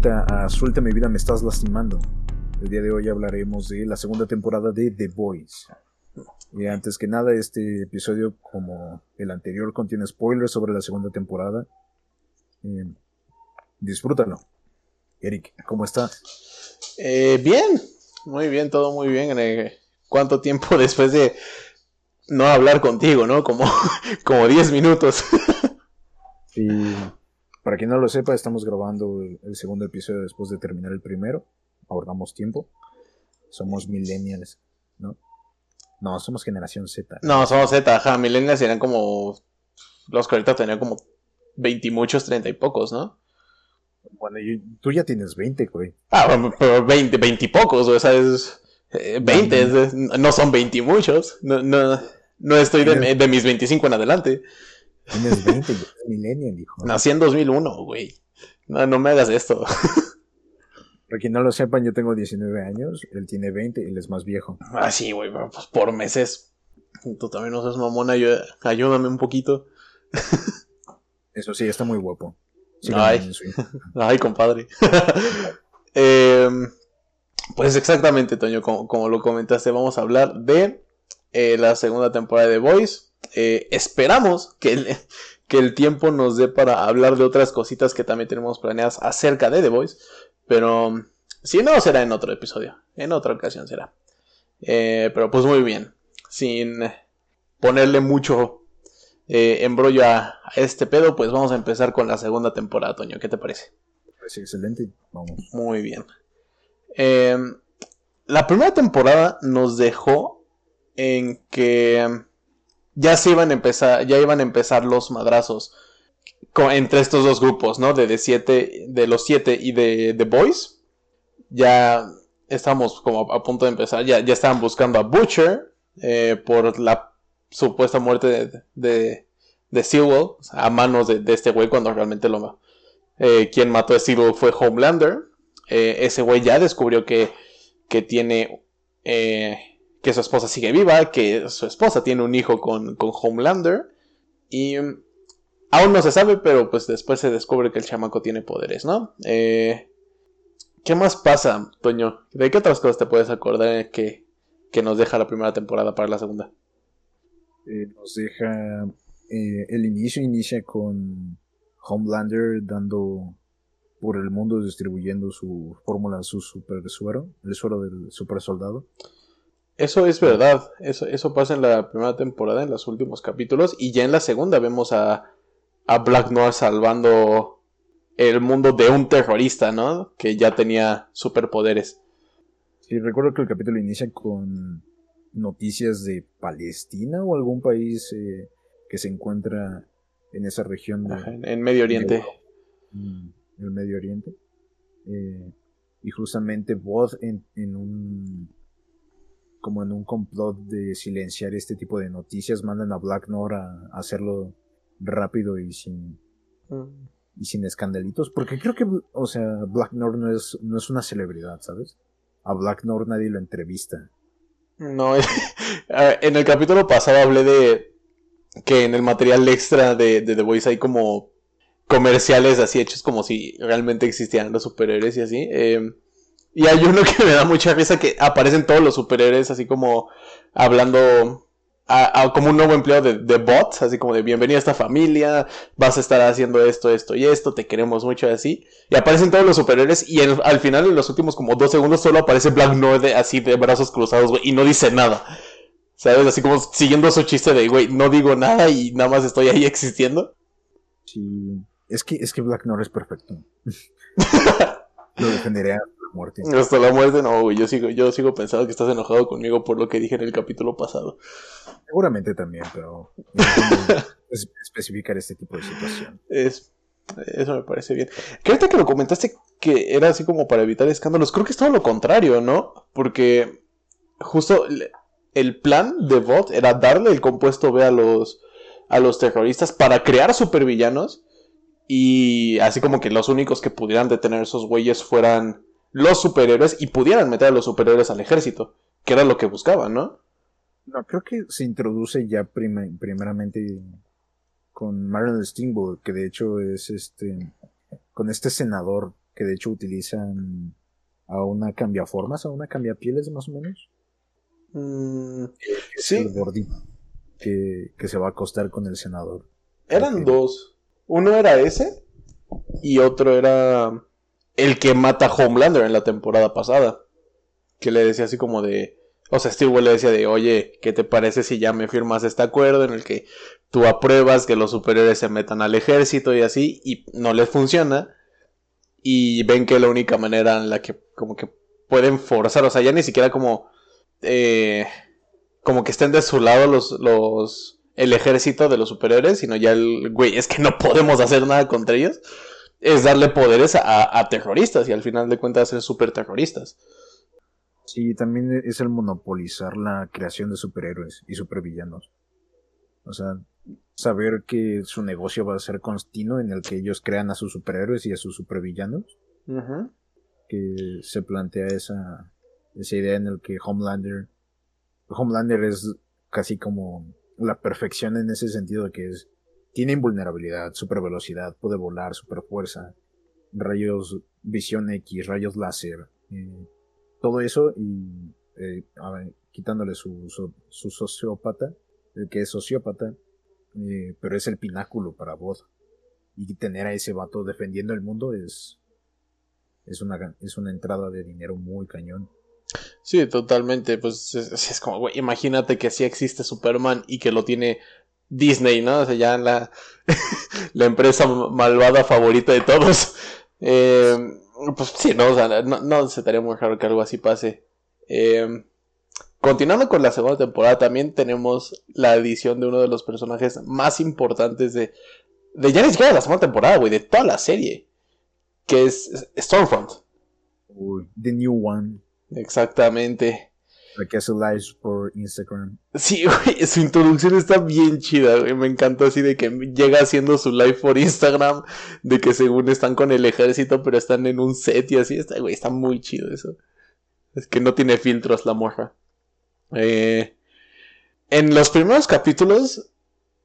vuelta a Suelta mi vida, me estás lastimando. El día de hoy hablaremos de la segunda temporada de The Boys. Y antes que nada, este episodio, como el anterior, contiene spoilers sobre la segunda temporada. Eh, disfrútalo. Eric, ¿cómo estás? Eh, bien, muy bien, todo muy bien. ¿Cuánto tiempo después de no hablar contigo, no? Como, como 10 minutos. y para quien no lo sepa, estamos grabando el, segundo episodio después de terminar el primero. Ahorramos tiempo. Somos millennials, ¿no? No, somos generación Z. No, somos Z, ajá. Millennials eran como. Los que ahorita tenían como 20 y muchos, 30 y pocos, ¿no? Bueno, tú ya tienes 20, güey. Ah, pero 20, 20 y pocos, o sea, es. 20, eh, no son 20 y muchos. No, no, no estoy de, de, mis 25 en adelante. Tienes 20, yo millennial, hijo. Nací en 2001, güey. No, no me hagas esto. Para quien no lo sepan, yo tengo 19 años, él tiene 20 y él es más viejo. Ah, sí, güey, pues por meses. Tú también no seas mamona, ayúdame un poquito. Eso sí, está muy guapo. ay, ay, compadre. Em, pues exactamente, Toño, como, lo comentaste, vamos a hablar de eh, la segunda temporada de Voice. Eh, esperamos que el, que el tiempo nos dé para hablar de otras cositas que también tenemos planeadas acerca de The Voice. Pero si no, será en otro episodio. En otra ocasión será. Eh, pero pues muy bien. Sin ponerle mucho eh, embrollo a, este pedo, pues vamos a empezar con la segunda temporada, Toño. ¿Qué te parece? Pues excelente. Vamos. Muy bien. la primera temporada nos dejó en que ya se iban a empezar, ya iban a empezar los madrazos entre estos dos grupos, ¿no? De, siete, de los siete y de The Boys. Ya estamos como a punto de empezar, ya, ya estaban buscando a Butcher eh, por la supuesta muerte de, de, Sewell, a manos de, este güey cuando realmente lo... Eh, quien mató a Sewell fue Homelander. Eh, ese güey ya descubrió que, que tiene que su esposa sigue viva, que su esposa tiene un hijo con, Homelander. Y mm, aún no se sabe, pero pues después se descubre que el chamaco tiene poderes, ¿no? Eh, ¿Qué más pasa, Toño? ¿De qué otras cosas te puedes acordar que, que nos deja la primera temporada para la segunda? Eh, nos deja... Eh, el inicio inicia con Homelander dando por el mundo distribuyendo su fórmula, su super suero, el suero del super soldado. Eso es verdad, eso, eso pasa en la primera temporada, en los últimos capítulos, y ya en la segunda vemos a, a Black Noir salvando el mundo de un terrorista, ¿no? Que ya tenía superpoderes. Sí, recuerdo que el capítulo inicia con noticias de Palestina o algún país eh, que se encuentra en esa región. en Medio Oriente. en el Medio Oriente. Eh, y justamente Bod en, en un como en un complot de silenciar este tipo de noticias, mandan a Black Noir a, hacerlo rápido y sin mm. y sin escandalitos, porque creo que, o sea, Black Noir no es, no es una celebridad, ¿sabes? A Black Noir nadie lo entrevista. No, en el capítulo pasado hablé de que en el material extra de, de The Voice hay como comerciales así hechos como si realmente existieran los superhéroes y así. Eh, y hay uno que me da mucha risa que aparecen todos los superhéroes así como hablando a, como un nuevo empleo de, de bots, así como de bienvenido a esta familia, vas a estar haciendo esto, esto y esto, te queremos mucho así. Y aparecen todos los superhéroes y al final en los últimos como dos segundos solo aparece Black Noir así de brazos cruzados, güey, y no dice nada. ¿Sabes? Así como siguiendo su chiste de, güey, no digo nada y nada más estoy ahí existiendo. Sí, es que, es que Black Noir es perfecto. Lo muerte. Hasta la muerte, no, Yo sigo, yo sigo pensando que estás enojado conmigo por lo que dije en el capítulo pasado. Seguramente también, pero es especificar este tipo de situación. Es, eso me parece bien. Creo que lo comentaste que era así como para evitar escándalos. Creo que es todo lo contrario, ¿no? Porque justo el plan de Bot era darle el compuesto B a los, a los terroristas para crear supervillanos. Y así como que los únicos que pudieran detener esos güeyes fueran los superhéroes y pudieran meter a los superhéroes al ejército, que era lo que buscaban, ¿no? No, creo que se introduce ya primeramente con Marilyn Steamboat, que de hecho es este, con este senador que de hecho utilizan a una cambiaformas, a una cambiapieles más o menos. Mm, sí, El gordito que, que se va a acostar con el senador. eran dos. Uno era ese y otro era el que mata a Homelander en la temporada pasada. Que le decía así como de... O sea, Steve le decía de, oye, ¿qué te parece si ya me firmas este acuerdo en el que tú apruebas que los superiores se metan al ejército y así? Y no les funciona. Y ven que la única manera en la que como que pueden forzar, o sea, ya ni siquiera como... eh, como que estén de su lado los, los, el ejército de los superiores, sino ya el, güey, es que no podemos hacer nada contra ellos, es darle poderes a, a terroristas y al final de cuentas ser super terroristas. Sí, también es el monopolizar la creación de superhéroes y supervillanos. O sea, saber que su negocio va a ser continuo en el que ellos crean a sus superhéroes y a sus supervillanos. que se plantea esa, esa idea en el que Homelander, Homelander es casi como la perfección en ese sentido de que es, tiene invulnerabilidad, super velocidad, puede volar, super fuerza, rayos, visión X, rayos láser, eh, todo eso y eh, quitándole su, su, sociópata, el que es sociópata, eh, pero es el pináculo para vos. Y tener a ese vato defendiendo el mundo es, es una, es una entrada de dinero muy cañón. Sí, totalmente. Pues es, es como, güey, imagínate que sí existe Superman y que lo tiene Disney, ¿no? O sea, ya la, la empresa malvada favorita de todos. Eh, pues sí, no, o sea, no, no se estaría muy raro que algo así pase. Eh, continuando con la segunda temporada, también tenemos la edición de uno de los personajes más importantes de, de ya ni siquiera de la segunda temporada, güey, de toda la serie, que es Stormfront. Uy, the new one, Exactamente. Hace lives por Instagram. Sí, güey, su introducción está bien chida, güey. Me encantó así de que llega haciendo su live por Instagram, de que según están con el ejército, pero están en un set y así. Está, güey, está muy chido eso. Es que no tiene filtros la morra. Eh, en los primeros capítulos,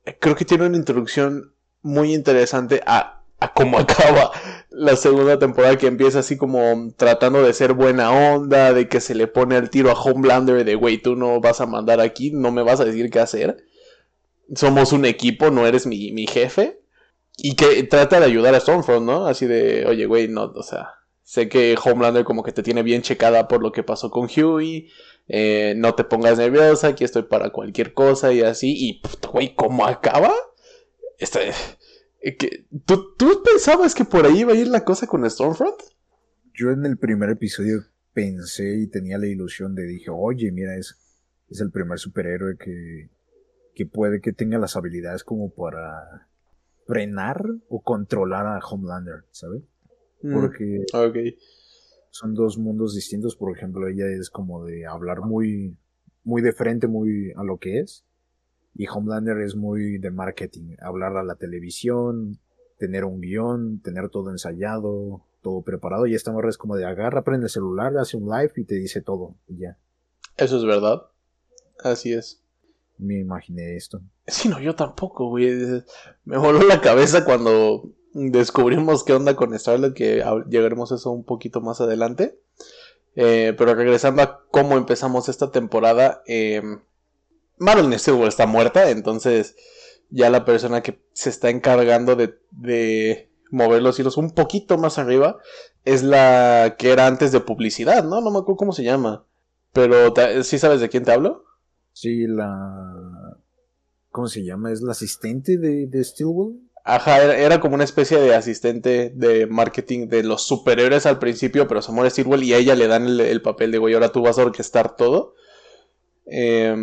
eh, creo que tiene una introducción muy interesante a, a cómo acaba la segunda temporada que empieza así como tratando de ser buena onda, de que se le pone al tiro a Homelander de, güey, tú no vas a mandar aquí, no me vas a decir qué hacer. Somos un equipo, no eres mi, mi jefe. Y que trata de ayudar a Stormfront, ¿no? Así de, oye, güey, no, o sea, sé que Homelander como que te tiene bien checada por lo que pasó con Huey. eh, no te pongas nerviosa, aquí estoy para cualquier cosa y así. Y, güey, ¿cómo acaba? Este, que- ¿tú, ¿Tú pensabas que por ahí iba a ir la cosa con Stormfront? Yo en el primer episodio pensé y tenía la ilusión de dije, oye, mira, es, es el primer superhéroe que, que puede que tenga las habilidades como para frenar o controlar a Homelander, ¿sabes? Mm, Porque ok. son dos mundos distintos. Por ejemplo, ella es como de hablar muy, muy de frente, muy a lo que es. Y Homelander es muy de marketing, hablar a la televisión, tener un guion, tener todo ensayado, todo preparado. Y esta morra es como de agarra, prende el celular, hace un live y te dice todo. Y ya, Eso es verdad. Así es. me imaginé esto. Sí, no, yo tampoco, güey. Me voló la cabeza cuando descubrimos qué onda con Starlet, que llegaremos a eso un poquito más adelante. Eh, pero regresando a cómo empezamos esta temporada, eh, Madeline Stillwell está muerta, entonces ya la persona que se está encargando de, de mover los hilos un poquito más arriba es la que era antes de publicidad, ¿no? No me acuerdo cómo se llama. Pero, ¿sí sabes de quién te hablo? Sí, la... ¿Cómo se llama? ¿Es la asistente de, de Stillwell? Ajá, era, era como una especie de asistente de marketing de los superhéroes al principio, pero se muere Stillwell y a ella le dan el, el papel de, güey, ahora tú vas a orquestar todo. Eh,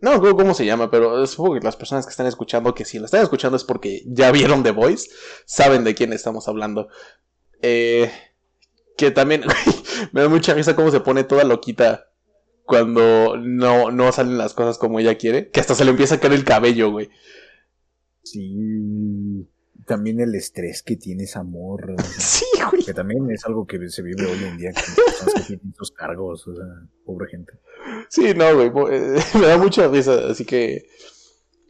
no cómo se llama, pero supongo que las personas que están escuchando, que si la están escuchando es porque ya vieron The Voice, saben de quién estamos hablando. Eh, que también, me da mucha risa cómo se pone toda loquita cuando no, no salen las cosas como ella quiere, que hasta se le empieza a caer el cabello, güey. Sí. También el estrés que tiene esa morra. o sea, Sí, güey. Que también es algo que se vive hoy en día con personas que tienen sus cargos, o sea, pobre gente. Sí, no, güey. eh, me da mucha risa. Así que.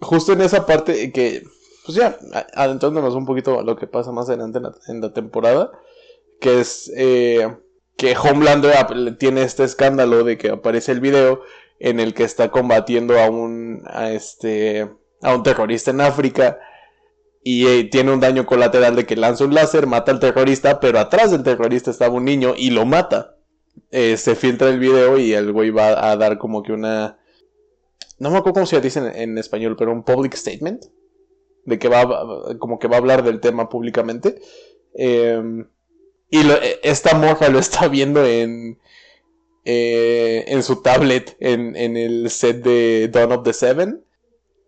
Justo en esa parte que. Pues ya, adentrándonos un poquito a lo que pasa más adelante en la, en la temporada. que es eh, que Homelander tiene este escándalo de que aparece el video en el que está combatiendo a un a este a un terrorista en África y eh, tiene un daño colateral de que lanza un láser, mata al terrorista, pero atrás del terrorista estaba un niño y lo mata. Eh, se filtra el video y el güey va a dar como que una... No me acuerdo cómo se dice en, español, pero un public statement. De que va, como que va a hablar del tema públicamente. Em, y e, esta morra lo está viendo en, eh, en su tablet en, en, el set de Dawn of the Seven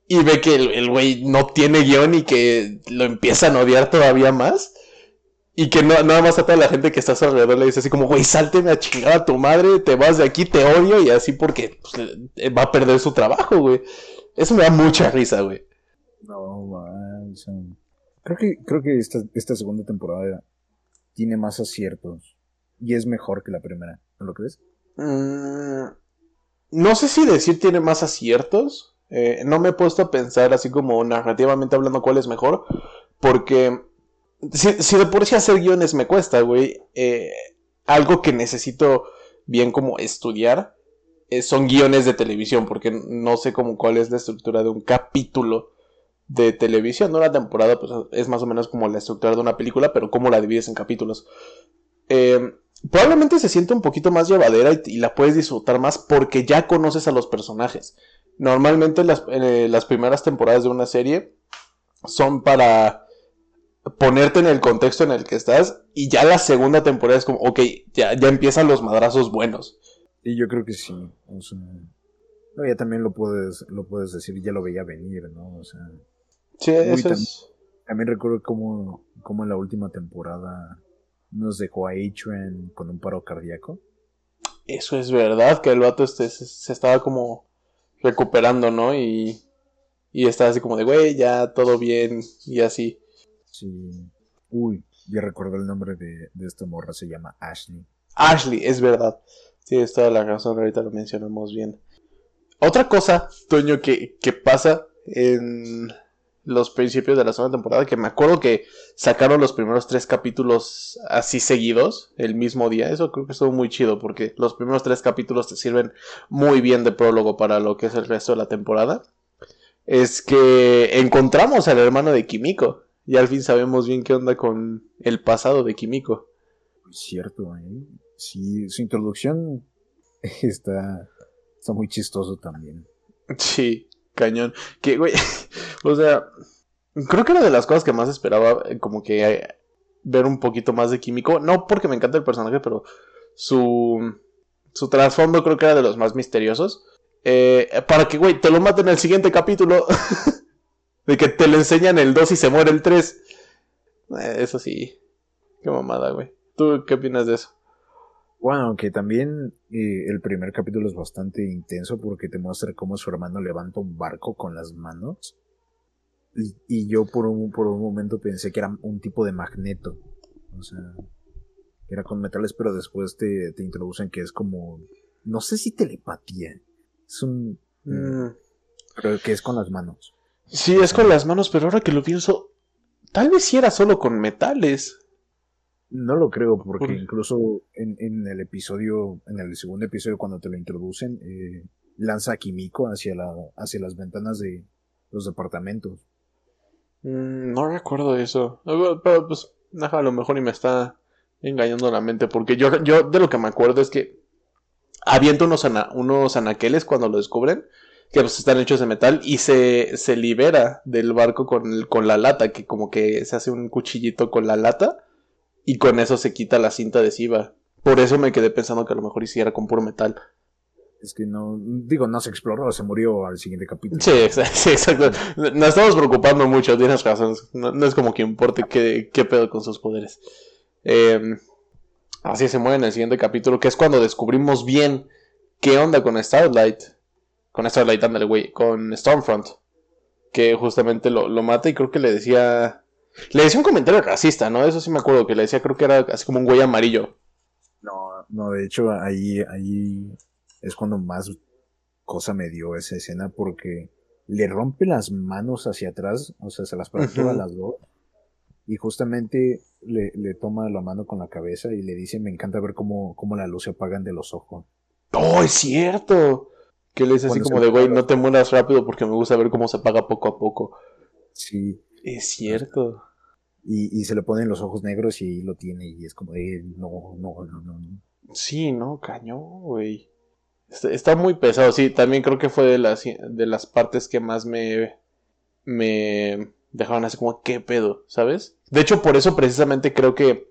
y ve que el güey no tiene guion y que lo empiezan a odiar todavía más. Y que no, nada más a toda la gente que está a su alrededor le dice así como, güey, sálteme a chingar a tu madre, te vas de aquí, te odio, y así porque pues, va a perder su trabajo, güey. Eso me da mucha risa, güey. No, man. Creo que, creo que esta, esta segunda temporada tiene más aciertos. Y es mejor que la primera, ¿no lo crees? Mm, no sé si decir tiene más aciertos. Eh, no me he puesto a pensar así como narrativamente hablando cuál es mejor, porque si, de por sí hacer guiones me cuesta, güey, eh, algo que necesito bien como estudiar eh, son guiones de televisión, porque no sé como cuál es la estructura de un capítulo de televisión, no la temporada, pues es más o menos como la estructura de una película, pero cómo la divides en capítulos. probablemente se siente un poquito más llevadera y, la puedes disfrutar más porque ya conoces a los personajes. Normalmente las, eh, las primeras temporadas de una serie son para ponerte en el contexto en el que estás y ya la segunda temporada es como, ok, ya, ya empiezan los madrazos buenos. Y yo creo que sí. O sea, no, ya también lo puedes, lo puedes decir, ya lo veía venir, ¿no? O sea. Sí, eso es... También recuerdo cómo, cómo en la última temporada nos dejó a Adrian con un paro cardíaco. Eso es verdad, que el vato este, se estaba como recuperando, ¿no? Y, y está así como de, güey, ya todo bien y así. Sí. Uy, ya recuerdo el nombre de, de esta morra, se llama Ashley. Ashley, es verdad. Tienes toda la razón, ahorita lo mencionamos bien. Otra cosa, Toño, que, que pasa en los principios de la segunda temporada, que me acuerdo que sacaron los primeros tres capítulos así seguidos, el mismo día. Eso creo que estuvo muy chido, porque los primeros tres capítulos te sirven muy bien de prólogo para lo que es el resto de la temporada. Es que encontramos al hermano de Kimiko. Y al fin sabemos bien qué onda con el pasado de Kimiko. Cierto, ¿eh? Sí, su introducción está, está muy chistoso también. Sí, cañón. Que, güey, o sea, creo que era de las cosas que más esperaba, eh, como que eh, ver un poquito más de Químico. No porque me encanta el personaje, pero su, su trasfondo creo que era de los más misteriosos. Eh, para que, güey, te lo maten en el siguiente capítulo. de que te lo enseñan el 2 y se muere el 3. eso sí. Qué mamada, güey. ¿Tú qué opinas de eso? Bueno, que también eh, el primer capítulo es bastante intenso porque te muestra cómo su hermano levanta un barco con las manos. Y, yo por un, por un momento pensé que era un tipo de magneto. O sea, era con metales, pero después te, te introducen que es como. No sé si telepatía. Es un. Mm. Pero que es con las manos. Sí, es con las manos, pero ahora que lo pienso. Tal vez si era solo con metales. No lo creo, porque incluso en, en, el episodio, en el segundo episodio, cuando te lo introducen, eh, lanza a Kimiko hacia, la, hacia las ventanas de los departamentos. Mm, no recuerdo eso. Pero pues, a lo mejor ni me está engañando la mente, porque yo, yo de lo que me acuerdo es que avienta unos, unos anaqueles cuando lo descubren, que pues están hechos de metal, y se, se libera del barco con, con la lata, que como que se hace un cuchillito con la lata y con eso se quita la cinta adhesiva. Por eso me quedé pensando que a lo mejor hiciera con puro metal. Es que no, digo, no se exploró, se murió al siguiente capítulo. Sí, exacto. Nos estamos preocupando mucho, tienes razón. No, es como que importe qué, qué, pedo con sus poderes. Em, así se muere en el siguiente capítulo, que es cuando descubrimos bien qué onda con Starlight. Con Starlight, ándale, güey. Con Stormfront. Que justamente lo, lo mata y creo que le decía le decía un comentario racista, ¿no? Eso sí me acuerdo, que le decía, creo que era así como un güey amarillo. No, no, de hecho, ahí, ahí es cuando más cosa me dio esa escena, porque le rompe las manos hacia atrás, o sea, se las fractura las dos, y justamente le, le, toma la mano con la cabeza y le dice, me encanta ver cómo, cómo la luz se apagan de los ojos. ¡Oh, es cierto! Que le dice así como de, güey, no te mueras rápido porque me gusta ver cómo se apaga poco a poco. Sí. Es cierto. Y, y se le ponen los ojos negros y lo tiene y es como de, no, no, no, no. Sí, no, cañón, güey. Está, muy pesado, sí, también creo que fue de las, de las partes que más me, me dejaban así como, ¿qué pedo? ¿Sabes? De hecho, por eso precisamente creo que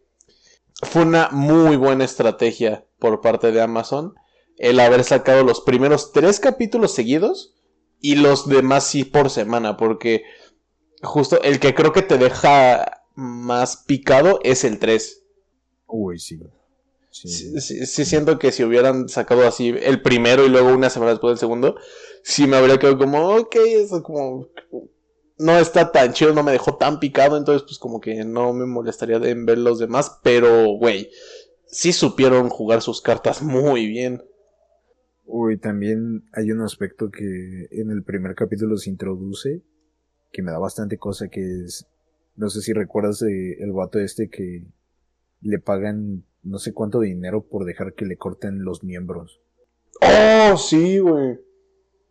fue una muy buena estrategia por parte de Amazon el haber sacado los primeros tres capítulos seguidos y los demás sí por semana, porque justo el que creo que te deja más picado es el 3. Uy, sí. Sí. Sí, siento que si hubieran sacado así el primero y luego una semana después del segundo, sí me habría quedado como, ok, eso como no está tan chido, no me dejó tan picado, entonces pues como que no me molestaría en ver los demás, pero güey, sí supieron jugar sus cartas muy bien. Uy, también hay un aspecto que en el primer capítulo se introduce, que me da bastante cosa, que es, no sé si recuerdas de el vato este que le pagan no sé cuánto dinero por dejar que le corten los miembros. Oh, sí, güey.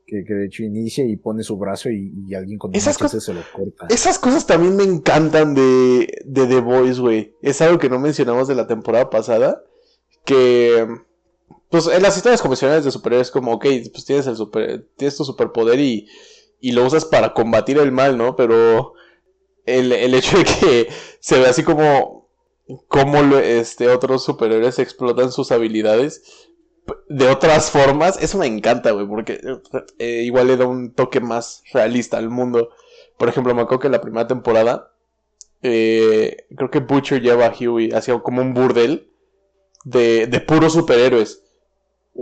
Que, de hecho inicia y pone su brazo y, alguien con esas cosas se lo corta. Esas cosas también me encantan de, de The Voice, güey. Es algo que no mencionamos de la temporada pasada. Que pues en las historias convencionales de superhéroes como, ok, pues tienes el super, tienes tu superpoder y, y lo usas para combatir el mal, ¿no? Pero el, el hecho de que se ve así como cómo este, otros superhéroes explotan sus habilidades de otras formas, eso me encanta, güey, porque eh, igual le da un toque más realista al mundo. Por ejemplo, me acuerdo que en la primera temporada, eh, creo que Butcher lleva a Huey hacia como un burdel de, de puros superhéroes.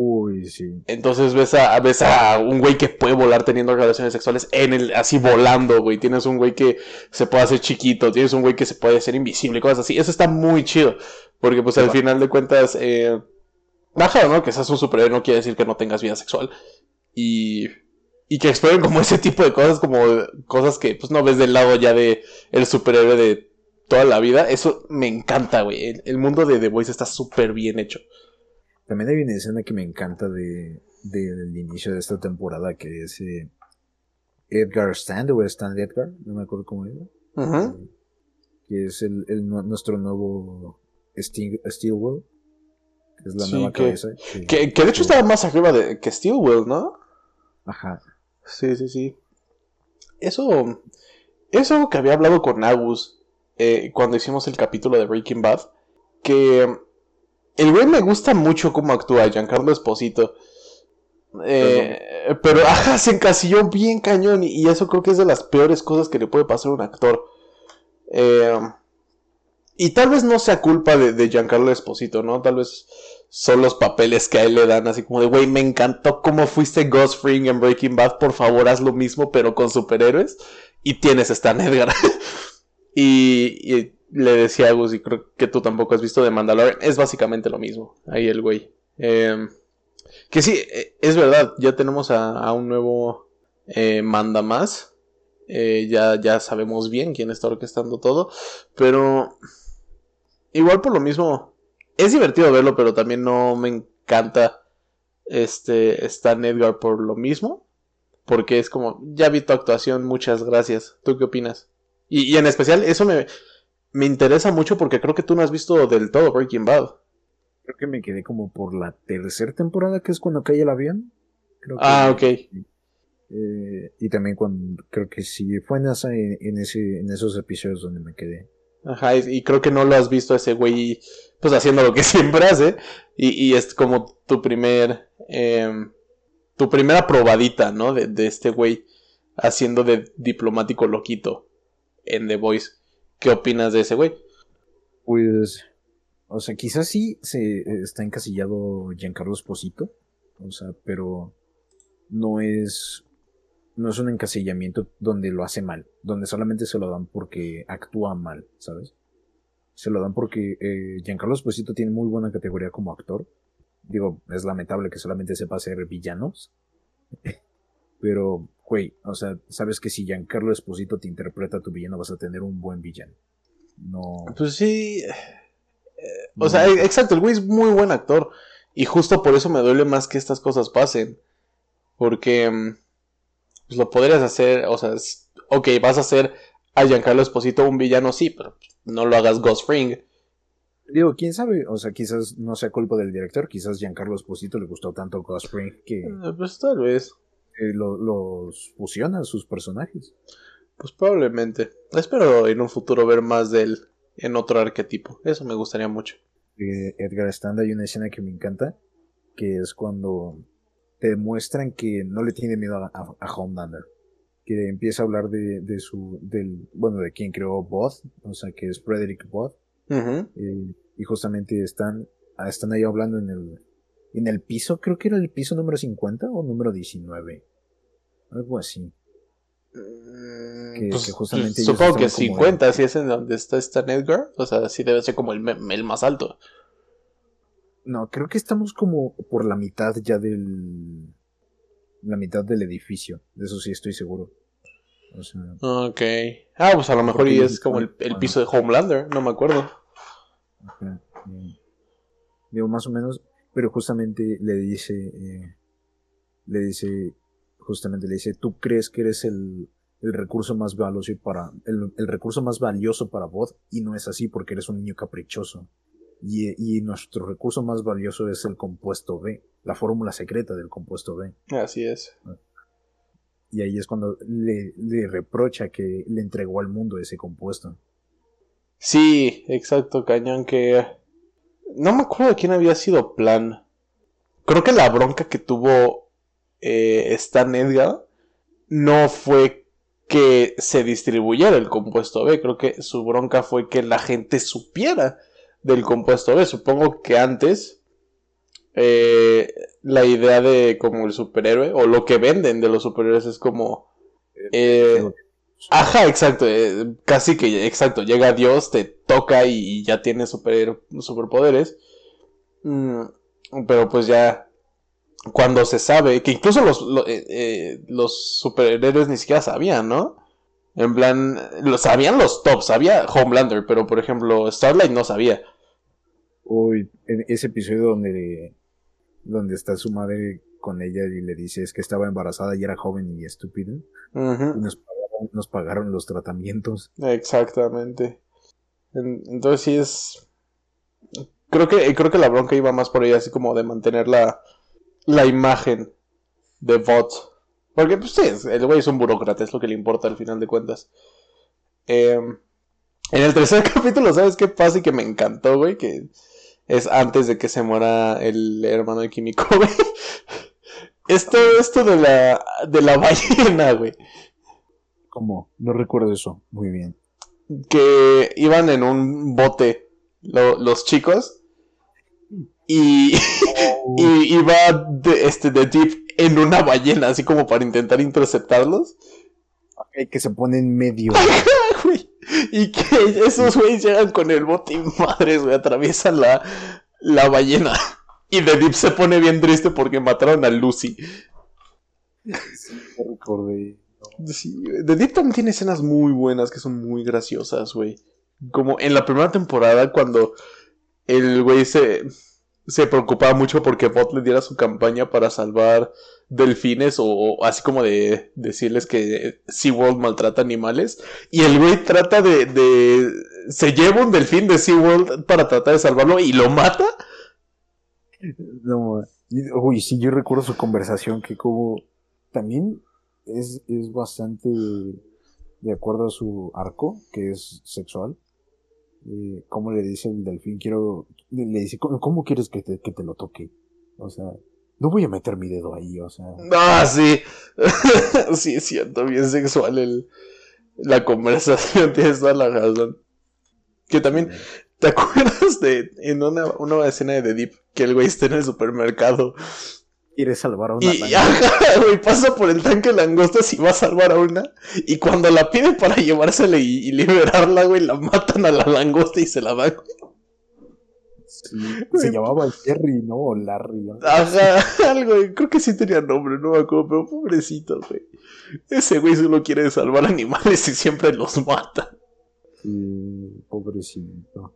Uy, sí. Entonces ves a, ves a un güey que puede volar teniendo relaciones sexuales en el, así volando, güey. Tienes un güey que se puede hacer chiquito, tienes un güey que se puede hacer invisible, cosas así. Eso está muy chido. Porque pues al final de cuentas, eh, baja, ¿no? Que seas un superhéroe no quiere decir que no tengas vida sexual. Y, y que exploren como ese tipo de cosas, como cosas que pues no ves del lado ya de el superhéroe de toda la vida. Eso me encanta, güey. El, el mundo de The Voice está súper bien hecho. También hay una escena que me encanta de, del inicio de esta temporada, que es eh, Edgar Stand o Stand Edgar, no me acuerdo cómo era. Eh, que es el, nuestro nuevo Steel, Steelwell. Que es la nueva cabeza. Que, que, de hecho estaba más arriba de, que Steelwell, ¿no? Ajá. Sí, sí, sí. Eso. Es algo que había hablado con Agus eh, cuando hicimos el capítulo de Breaking Bad. Que el güey me gusta mucho cómo actúa, Giancarlo Esposito. Eh, pero, ajá, se encasilló bien cañón. Y eso creo que es de las peores cosas que le puede pasar a un actor. Eh, y tal vez no sea culpa de, Giancarlo Esposito, ¿no? Tal vez son los papeles que a él le dan, así como de, güey, me encantó cómo fuiste Ghost Fring en Breaking Bad, por favor haz lo mismo, pero con superhéroes. Y tienes Stan Edgar. y, le decía a Gus, y creo que tú tampoco has visto de Mandalorian, es básicamente lo mismo. Ahí el güey. Em, que sí, e, es verdad, ya tenemos a, un nuevo eh, manda más. Eh, ya, ya sabemos bien quién está orquestando todo. Pero igual por lo mismo, es divertido verlo, pero también no me encanta este Stan Edgar por lo mismo. Porque es como, ya vi tu actuación, muchas gracias. ¿Tú qué opinas? y en especial, eso me, me interesa mucho porque creo que tú no has visto del todo Breaking Bad. Creo que me quedé como por la tercera temporada, que es cuando cae el avión. ah, ok. Eh, y también cuando creo que sí fue en, esa, en, ese, en esos episodios donde me quedé. Ajá, y, creo que no lo has visto ese güey pues haciendo lo que siempre hace. Y, es como tu primer. Em, tu primera probadita, ¿no? De, de este güey haciendo de diplomático loquito en The Voice. ¿Qué opinas de ese güey? Pues, o sea, quizás sí se está encasillado Giancarlo Esposito, o sea, pero no es no es un encasillamiento donde lo hace mal, donde solamente se lo dan porque actúa mal, ¿sabes? Se lo dan porque eh, Giancarlo Esposito tiene muy buena categoría como actor. Digo, es lamentable que solamente sepa hacer villanos. Pero, güey, o sea, sabes que si Giancarlo Esposito te interpreta a tu villano vas a tener un buen villano. No. Pues sí. o sea, exacto, el güey es muy buen actor. Y justo por eso me duele más que estas cosas pasen. Porque mm, pues lo podrías hacer, o sea, ok, vas a hacer a Giancarlo Esposito un villano, sí, pero no lo hagas Ghost Fring. Digo, quién sabe, o sea, quizás no sea culpa del director, quizás Giancarlo Esposito le gustó tanto Ghost Spring que. Eh, pues tal vez. Los fusiona sus personajes. Pues probablemente. Espero en un futuro ver más de él en otro arquetipo. Eso me gustaría mucho. Edgar Stand hay una escena que me encanta, que es cuando te demuestran que no le tiene miedo a, Homelander. Que empieza a hablar de, de, su, del, bueno, de quien creó Both, o sea, que es Frederick Both. Eh, y justamente están, están ahí hablando en el, en el piso, creo que era el piso número 50 o número 19. Algo así. Que, pues, justamente supongo que 50, si es en donde está Stan Edgar, o sea, sí debe ser como el, el más alto. No, creo que estamos como por la mitad ya del. La mitad del edificio. De eso sí estoy seguro. O sea, ok. Ah, pues a lo mejor y es como el, piso de Homelander, no me acuerdo. Digo, más o menos. Pero justamente le dice. Eh, le dice. Justamente le dice: Tú crees que eres el, el recurso más valioso para. El, el recurso más valioso para vos. Y no es así porque eres un niño caprichoso. Y, nuestro recurso más valioso es el compuesto B, la fórmula secreta del compuesto B. Así es. Y ahí es cuando le, reprocha que le entregó al mundo ese compuesto. Sí, exacto, cañón, que... No me acuerdo de quién había sido plan. Creo que la bronca que tuvo eh, Stan Edgar no fue que se distribuyera el compuesto B, creo que su bronca fue que la gente supiera del compuesto B. Supongo que antes eh, la idea de como el superhéroe o lo que venden de los superhéroes es como... Eh, ajá, exacto, eh, casi que exacto, llega Dios, te toca y, ya tienes super, superpoderes. Mm, pero pues ya cuando se sabe, que incluso los, los superhéroes ni siquiera sabían, ¿no? En plan, lo sabían los tops, sabía Homelander, pero por ejemplo, Starlight no sabía. Uy, en ese episodio donde, donde está su madre con ella y le dice es que estaba embarazada y era joven y estúpida. nos, pagaron, los tratamientos. Exactamente. entonces sí es. Creo que, creo que la bronca iba más por ahí, así como de mantener la, la imagen de Bot porque, pues sí, el güey es un burócrata, es lo que le importa al final de cuentas. Em, en el tercer capítulo, ¿sabes qué pasa y que me encantó, güey? Que es antes de que se muera el hermano de Kimiko, güey. Esto, esto de la, de la ballena, güey. No recuerdo eso. Muy bien. Que iban en un bote los chicos y, oh. y iba de, este, de Deep en una ballena, así como para intentar interceptarlos. que se pone en medio. y que esos güeyes llegan con el bote y madres, güey, atraviesan la, la ballena. Y The Deep se pone bien triste porque mataron a Lucy. Sí, recordé. The Deep también tiene escenas muy buenas que son muy graciosas, güey. Como en la primera temporada cuando el güey se se preocupaba mucho porque Bot le diera su campaña para salvar delfines o, así como de decirles que SeaWorld maltrata animales. Y el güey trata de, de... Se lleva un delfín de SeaWorld para tratar de salvarlo y lo mata. No, uy, sí, yo recuerdo su conversación que como también es, es bastante de acuerdo a su arco, que es sexual. Eh, ¿Cómo le dice el delfín? Quiero, le dice, ¿cómo, quieres que te, que te lo toque? O sea, no voy a meter mi dedo ahí, o sea. Ah, sí. sí, es cierto, bien sexual el, la conversación, tienes toda la razón. Que también, ¿te acuerdas de en una, una escena de The Deep que el güey está en el supermercado quiere salvar a una y, ajá, güey, pasa por el tanque de langostas y va a salvar a una. Y cuando la pide para llevársela y, liberarla, güey, la matan a la langosta y se la van. se llamaba Jerry, ¿no? O Larry. Ajá, algo, creo que sí tenía nombre, no me acuerdo, pero pobrecito, güey. Ese güey solo quiere salvar animales y siempre los mata. Sí, pobrecito.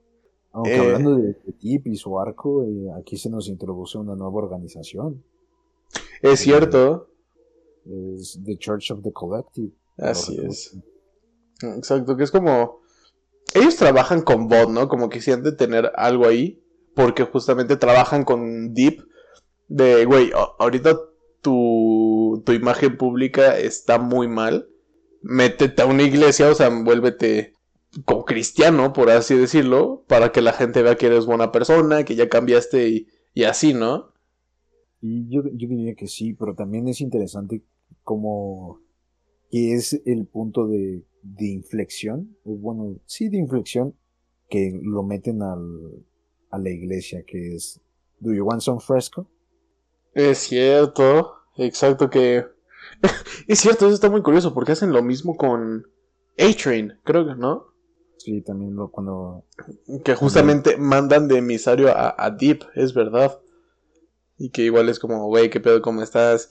Aunque hablando de, Tip y su arco, eh, aquí se nos introduce una nueva organización. Es cierto. Es The Church of the Collective. Así es. Exacto, que es como... Ellos trabajan con bot, ¿no? Como que sienten tener algo ahí, porque justamente trabajan con Deep. De, güey, ahorita tu, tu imagen pública está muy mal. Métete a una iglesia, o sea, vuélvete como cristiano, por así decirlo, para que la gente vea que eres buena persona, que ya cambiaste y, y así, ¿no? Y yo, yo diría que sí, pero también es interesante como que es el punto de, de inflexión, o bueno, sí de inflexión, que lo meten al, a la iglesia, que es Do you want some fresco? Es cierto, exacto que... es cierto, eso está muy curioso, porque hacen lo mismo con A-Train, creo que, ¿no? Sí, también lo, cuando... Que justamente mandan de emisario a, a Deep, es verdad. Y que igual es como, güey, ¿qué pedo? ¿Cómo estás?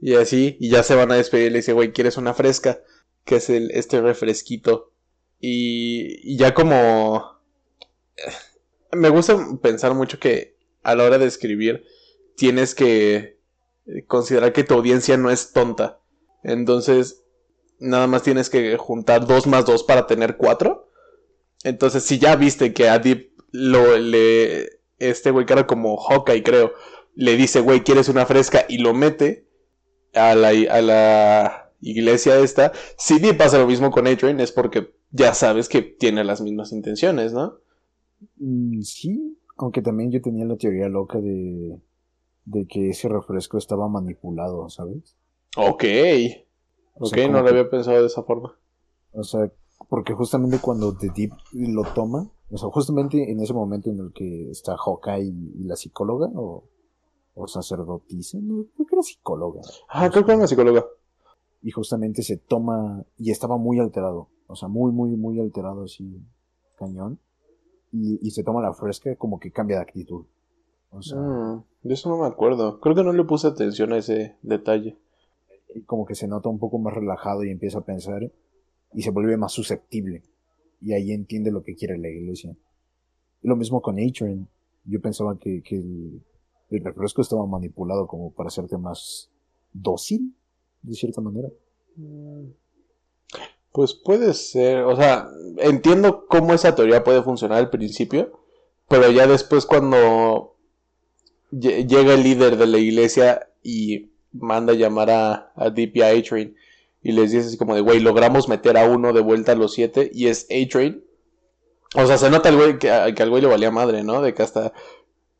Y así, y ya se van a despedir le dice, güey, ¿quieres una fresca? Que es el, este refresquito. Y, y ya como... Me gusta pensar mucho que a la hora de escribir tienes que considerar que tu audiencia no es tonta. Entonces, nada más tienes que juntar dos más dos para tener cuatro. Entonces, si ya viste que a Deep lo le. Este güey que era como Hawkeye, creo. Le dice, güey, ¿quieres una fresca? Y lo mete a la, a la iglesia esta. Si Deep pasa lo mismo con Adrian, es porque ya sabes que tiene las mismas intenciones, ¿no? Mm, sí, aunque también yo tenía la teoría loca de, de que ese refresco estaba manipulado, ¿sabes? Ok. ok, no lo había pensado de esa forma. O sea, porque justamente cuando The Deep lo toma, o sea, justamente en ese momento en el que está Hawkeye y, la psicóloga, o, o sacerdotisa, no, creo que era psicóloga. Ah, creo que era una psicóloga. Y justamente se toma, y estaba muy alterado, o sea, muy, muy, muy alterado así, cañón. Y, y se toma la fresca, como que cambia de actitud. O sea, mm, de eso no me acuerdo. Creo que no le puse atención a ese detalle. Y como que se nota un poco más relajado y empieza a pensar y se vuelve más susceptible. Y ahí entiende lo que quiere la iglesia. Y lo mismo con Atron. Yo pensaba que, el, refresco estaba manipulado como para hacerte más dócil, de cierta manera. Pues puede ser, o sea, entiendo cómo esa teoría puede funcionar al principio, pero ya después cuando llega el líder de la iglesia y manda llamar a, a y a y les dice así como de, güey, logramos meter a uno de vuelta a los siete y es A-Train. O sea, se nota el güey que, que, al güey le valía madre, ¿no? De que hasta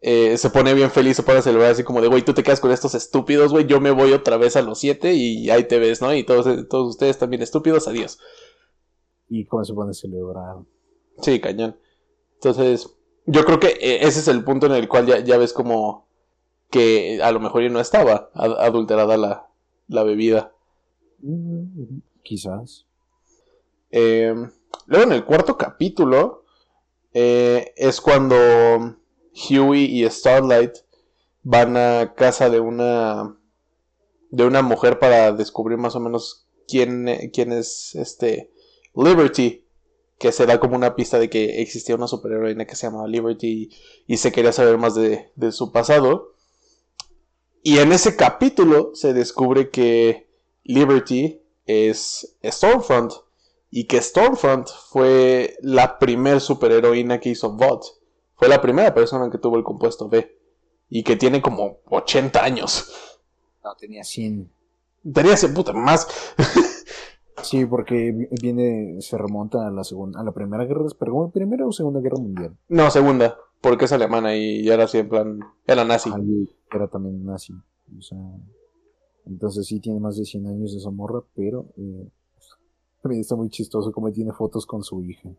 eh, se pone bien feliz, se pone a celebrar así como de, güey, tú te quedas con estos estúpidos, güey, yo me voy otra vez a los siete y ahí te ves, ¿no? Y todos, todos ustedes también estúpidos, adiós. ¿Y cómo se pone a celebrar? Sí, cañón. Entonces, yo creo que eh, ese es el punto en el cual ya, ya ves como que a lo mejor ya no estaba adulterada la, la bebida. Quizás. Em, luego en el cuarto capítulo eh, es cuando Huey y Starlight van a casa de una de una mujer para descubrir más o menos quién, quién es este Liberty que se da como una pista de que existía una superheroína que se llamaba Liberty y, se quería saber más de, de su pasado y en ese capítulo se descubre que Liberty es Stormfront. Y que Stormfront fue la primer superheroína que hizo Bot. Fue la primera persona que tuvo el compuesto B. Y que tiene como 80 años. No, tenía 100. Tenía 100, puta, más. sí, porque viene, se remonta a la segunda, a la primera guerra, pero primera o segunda guerra mundial. No, segunda, porque es alemana y era así en plan, era nazi. era también nazi. O sea, entonces sí tiene más de 100 años esa morra, pero eh, también está muy chistoso como tiene fotos con su hija.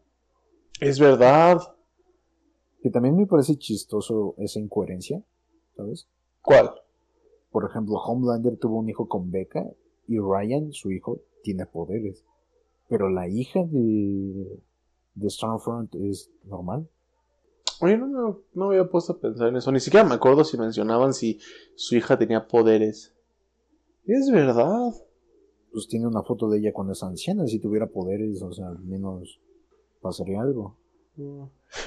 Es verdad. Que también me parece chistoso esa incoherencia, ¿sabes? ¿Cuál? Por ejemplo, Homelander tuvo un hijo con Becca y Ryan, su hijo, tiene poderes. Pero la hija de, de Stormfront es normal. Oye, no, no, no me había puesto a pensar en eso. Ni siquiera me acuerdo si mencionaban si su hija tenía poderes. Es verdad. Pues tiene una foto de ella cuando es anciana, si tuviera poderes, o sea, menos pasaría algo.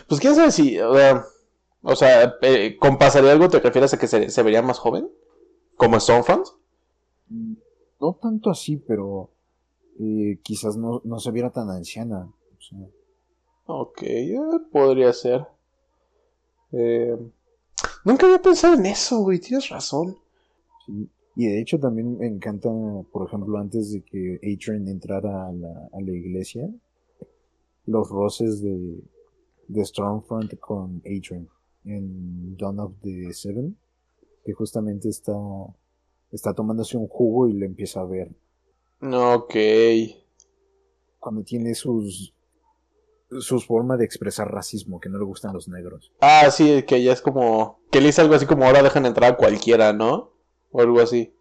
Pues quién sabe si, o sea, eh, ¿con pasaría algo te refieres a que se, vería más joven? ¿Como Stormfront? Mm, no tanto así, pero eh, quizás no, se viera tan anciana. Ok, eh, podría ser. nunca había pensado en eso, güey, tienes razón. Y de hecho también me encanta, por ejemplo, antes de que Adrian entrara a la, a la iglesia, los roces de, de Stormfront con Adrian en Dawn of the Seven, que justamente está, está tomándose un jugo y le empieza a ver. Ok. Cuando tiene sus sus formas de expresar racismo, que no le gustan los negros. Ah, sí, que ya es como. Que le dice algo así como ahora dejan entrar a cualquiera, ¿no? O algo así.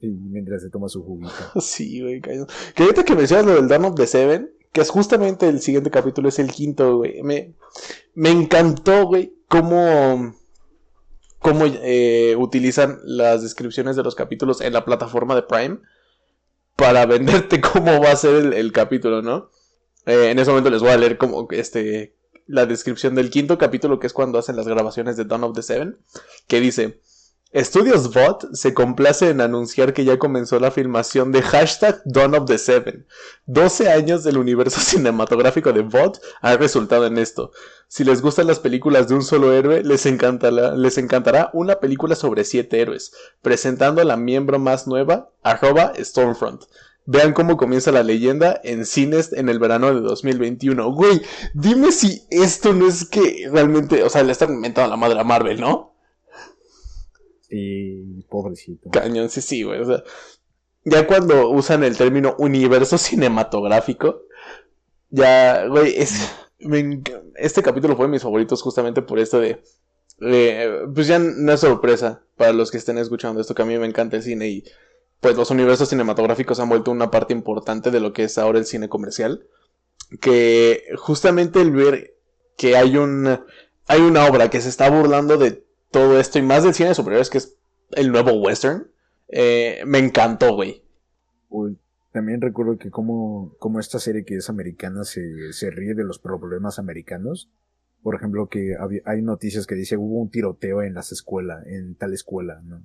Sí, mientras se toma su juguito. sí, güey. Que ahorita que mencionas lo del Dawn of the Seven, que es justamente el siguiente capítulo, es el quinto, güey. Me, me encantó, güey, cómo, cómo eh, utilizan las descripciones de los capítulos en la plataforma de Prime para venderte cómo va a ser el, capítulo, ¿no? Eh, en ese momento les voy a leer como este la descripción del quinto capítulo, que es cuando hacen las grabaciones de Dawn of the Seven, que dice, Estudios Bot se complace en anunciar que ya comenzó la filmación de hashtag Dawn of the Seven. 12 años del universo cinematográfico de Bot ha resultado en esto. Si les gustan las películas de un solo héroe, les encantará, una película sobre siete héroes, presentando a la miembro más nueva, arroba Stormfront. Vean cómo comienza la leyenda en cines en el verano de 2021. Güey, dime si esto no es que realmente, o sea, le están inventando a la madre a Marvel, ¿no? Sí, pobrecito. Cañón, sí, sí, güey. O sea, ya cuando usan el término universo cinematográfico, ya, güey, es, este capítulo fue de mis favoritos justamente por esto de, pues ya no es sorpresa para los que estén escuchando esto, que a mí me encanta el cine y pues los universos cinematográficos han vuelto una parte importante de lo que es ahora el cine comercial. Que justamente el ver que hay un, hay una obra que se está burlando de todo esto y más del cine superior que es el nuevo western, eh, me encantó, güey. También recuerdo que como, como esta serie que es americana se, ríe de los problemas americanos. Por ejemplo, que hay noticias que dice hubo un tiroteo en las escuelas, en tal escuela, ¿no?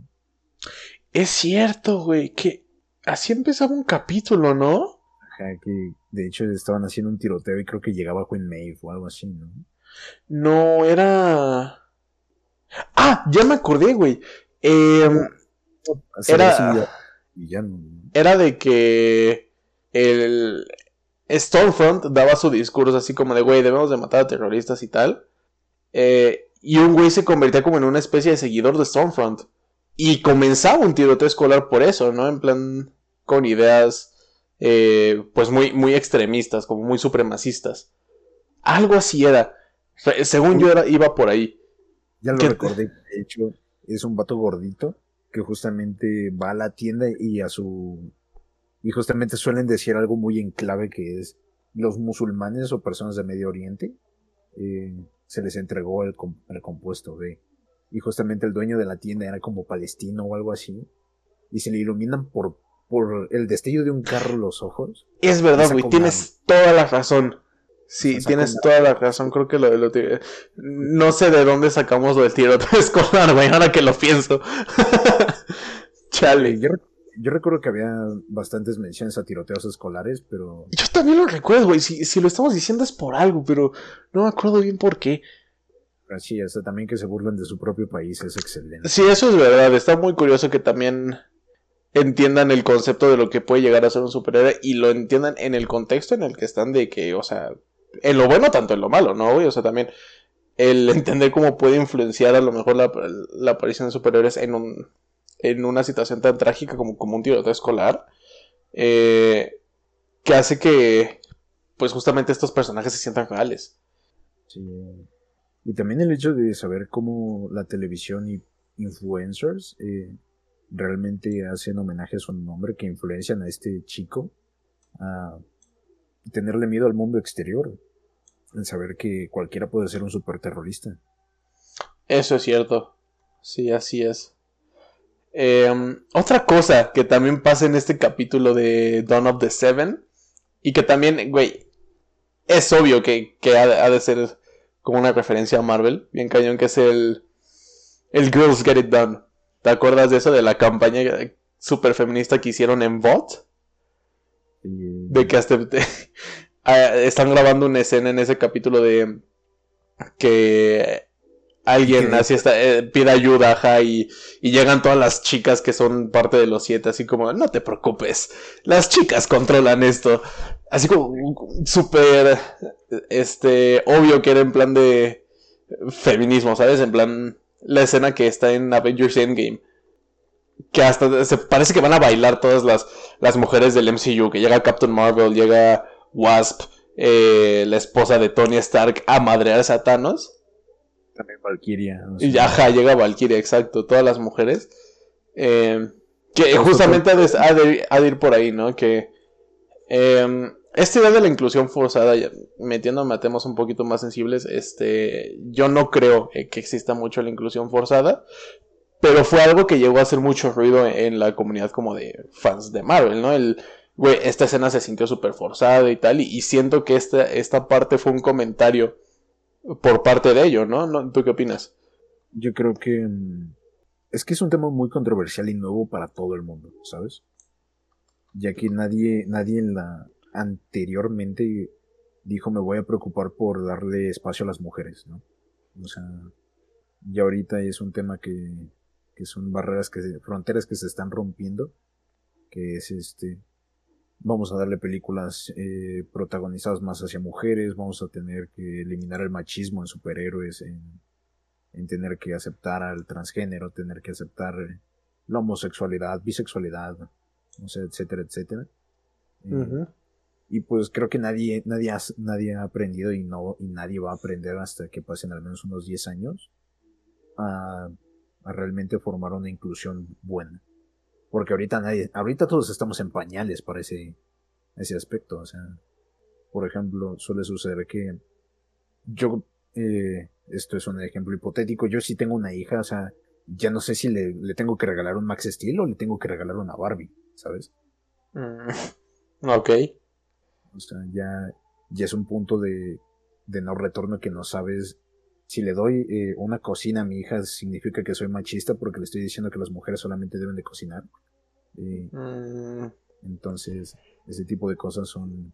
Es cierto, güey, que así empezaba un capítulo, ¿no? Ajá, que de hecho estaban haciendo un tiroteo y creo que llegaba Queen Maeve o algo así, ¿no? No, era... Ah, ya me acordé, güey. Em, era, era de que el Stormfront daba su discurso así como de, güey, debemos de matar a terroristas y tal. Eh, y un güey se convertía como en una especie de seguidor de Stormfront. Y comenzaba un tiroteo escolar por eso, ¿no? En plan, con ideas, eh, pues muy, muy extremistas, como muy supremacistas. Algo así era. Según yo era, iba por ahí. Ya lo recordé, de hecho, es un vato gordito que justamente va a la tienda y a su... Y justamente suelen decir algo muy en clave que es los musulmanes o personas de Medio Oriente eh, se les entregó el, el compuesto B. Y justamente el dueño de la tienda era como palestino o algo así. Y se le iluminan por, por el destello de un carro los ojos. Es verdad, güey, tienes toda la razón. Sí, tienes toda la razón, creo que lo de lo No sé de dónde sacamos lo del tiroteo escolar, güey, ahora que lo pienso. Chale. Yo, recuerdo que había bastantes menciones a tiroteos escolares, pero... Yo también lo recuerdo, güey, si, si lo estamos diciendo es por algo, pero no me acuerdo bien por qué. Así es, también que se burlen de su propio país es excelente. Sí, eso es verdad, está muy curioso que también entiendan el concepto de lo que puede llegar a ser un superhéroe y lo entiendan en el contexto en el que están de que, o sea, en lo bueno, tanto en lo malo, ¿no? O sea, también el entender cómo puede influenciar a lo mejor la, aparición de superhéroes en, un, en una situación tan trágica como, como un tiroteo escolar, eh, que hace que, pues justamente estos personajes se sientan reales. Sí. Y también el hecho de saber cómo la televisión y influencers eh, realmente hacen homenaje a su nombre, que influencian a este chico tenerle miedo al mundo exterior, en saber que cualquiera puede ser un superterrorista. Eso es cierto. Sí, así es. Em, otra cosa que también pasa en este capítulo de Dawn of the Seven, y que también, güey, es obvio que, ha, de ser como una referencia a Marvel, bien cañón, que es el, el Girls Get It Done. ¿Te acuerdas de eso? De la campaña super feminista que hicieron en VOT? De que hasta ah, están grabando una escena en ese capítulo de que alguien así está, eh, pide ayuda, ajá, y, y, llegan todas las chicas que son parte de los siete, así como, no te preocupes, las chicas controlan esto. Así como súper, este, obvio que era en plan de feminismo, ¿sabes? En plan, la escena que está en Avengers Endgame. Que hasta se parece que van a bailar todas las, las mujeres del MCU, que llega Captain Marvel, llega Wasp, eh, la esposa de Tony Stark a madrearse a Thanos. También Valkyria. Y ajá, llega Valkyria, exacto. Todas las mujeres. Eh, que justamente ha de, ir por ahí, ¿no? Que eh, esta idea de la inclusión forzada, metiéndome a temas un poquito más sensibles, este, yo no creo que exista mucho la inclusión forzada, pero fue algo que llegó a hacer mucho ruido en la comunidad como de fans de Marvel, ¿no? El, güey, esta escena se sintió súper forzada y tal, y, siento que esta, esta parte fue un comentario por parte de ello, ¿no? ¿Tú qué opinas? Yo creo que mm, es que es un tema muy controversial y nuevo para todo el mundo, ¿sabes? Ya que nadie, nadie en la anteriormente dijo me voy a preocupar por darle espacio a las mujeres, ¿no? O sea, ya ahorita es un tema que, que son barreras que fronteras que se están rompiendo, que es este vamos a darle películas eh, protagonizadas más hacia mujeres, vamos a tener que eliminar el machismo en superhéroes, en, en tener que aceptar al transgénero, tener que aceptar la homosexualidad, bisexualidad, no sé, etcétera, etcétera. Eh, y pues creo que nadie, nadie, ha, nadie ha aprendido y, no, y nadie va a aprender hasta que pasen al menos unos 10 años a, a realmente formar una inclusión buena. Porque ahorita nadie, ahorita todos estamos en pañales para ese, ese aspecto. O sea, por ejemplo, suele suceder que yo, eh, esto es un ejemplo hipotético, yo sí tengo una hija, o sea, ya no sé si le, le tengo que regalar un Max Steel o le tengo que regalar una Barbie, ¿sabes? Mm, ok. O sea, ya, ya es un punto de, de no retorno que no sabes si le doy eh, una cocina a mi hija significa que soy machista porque le estoy diciendo que las mujeres solamente deben de cocinar. Mm. Entonces, ese tipo de cosas son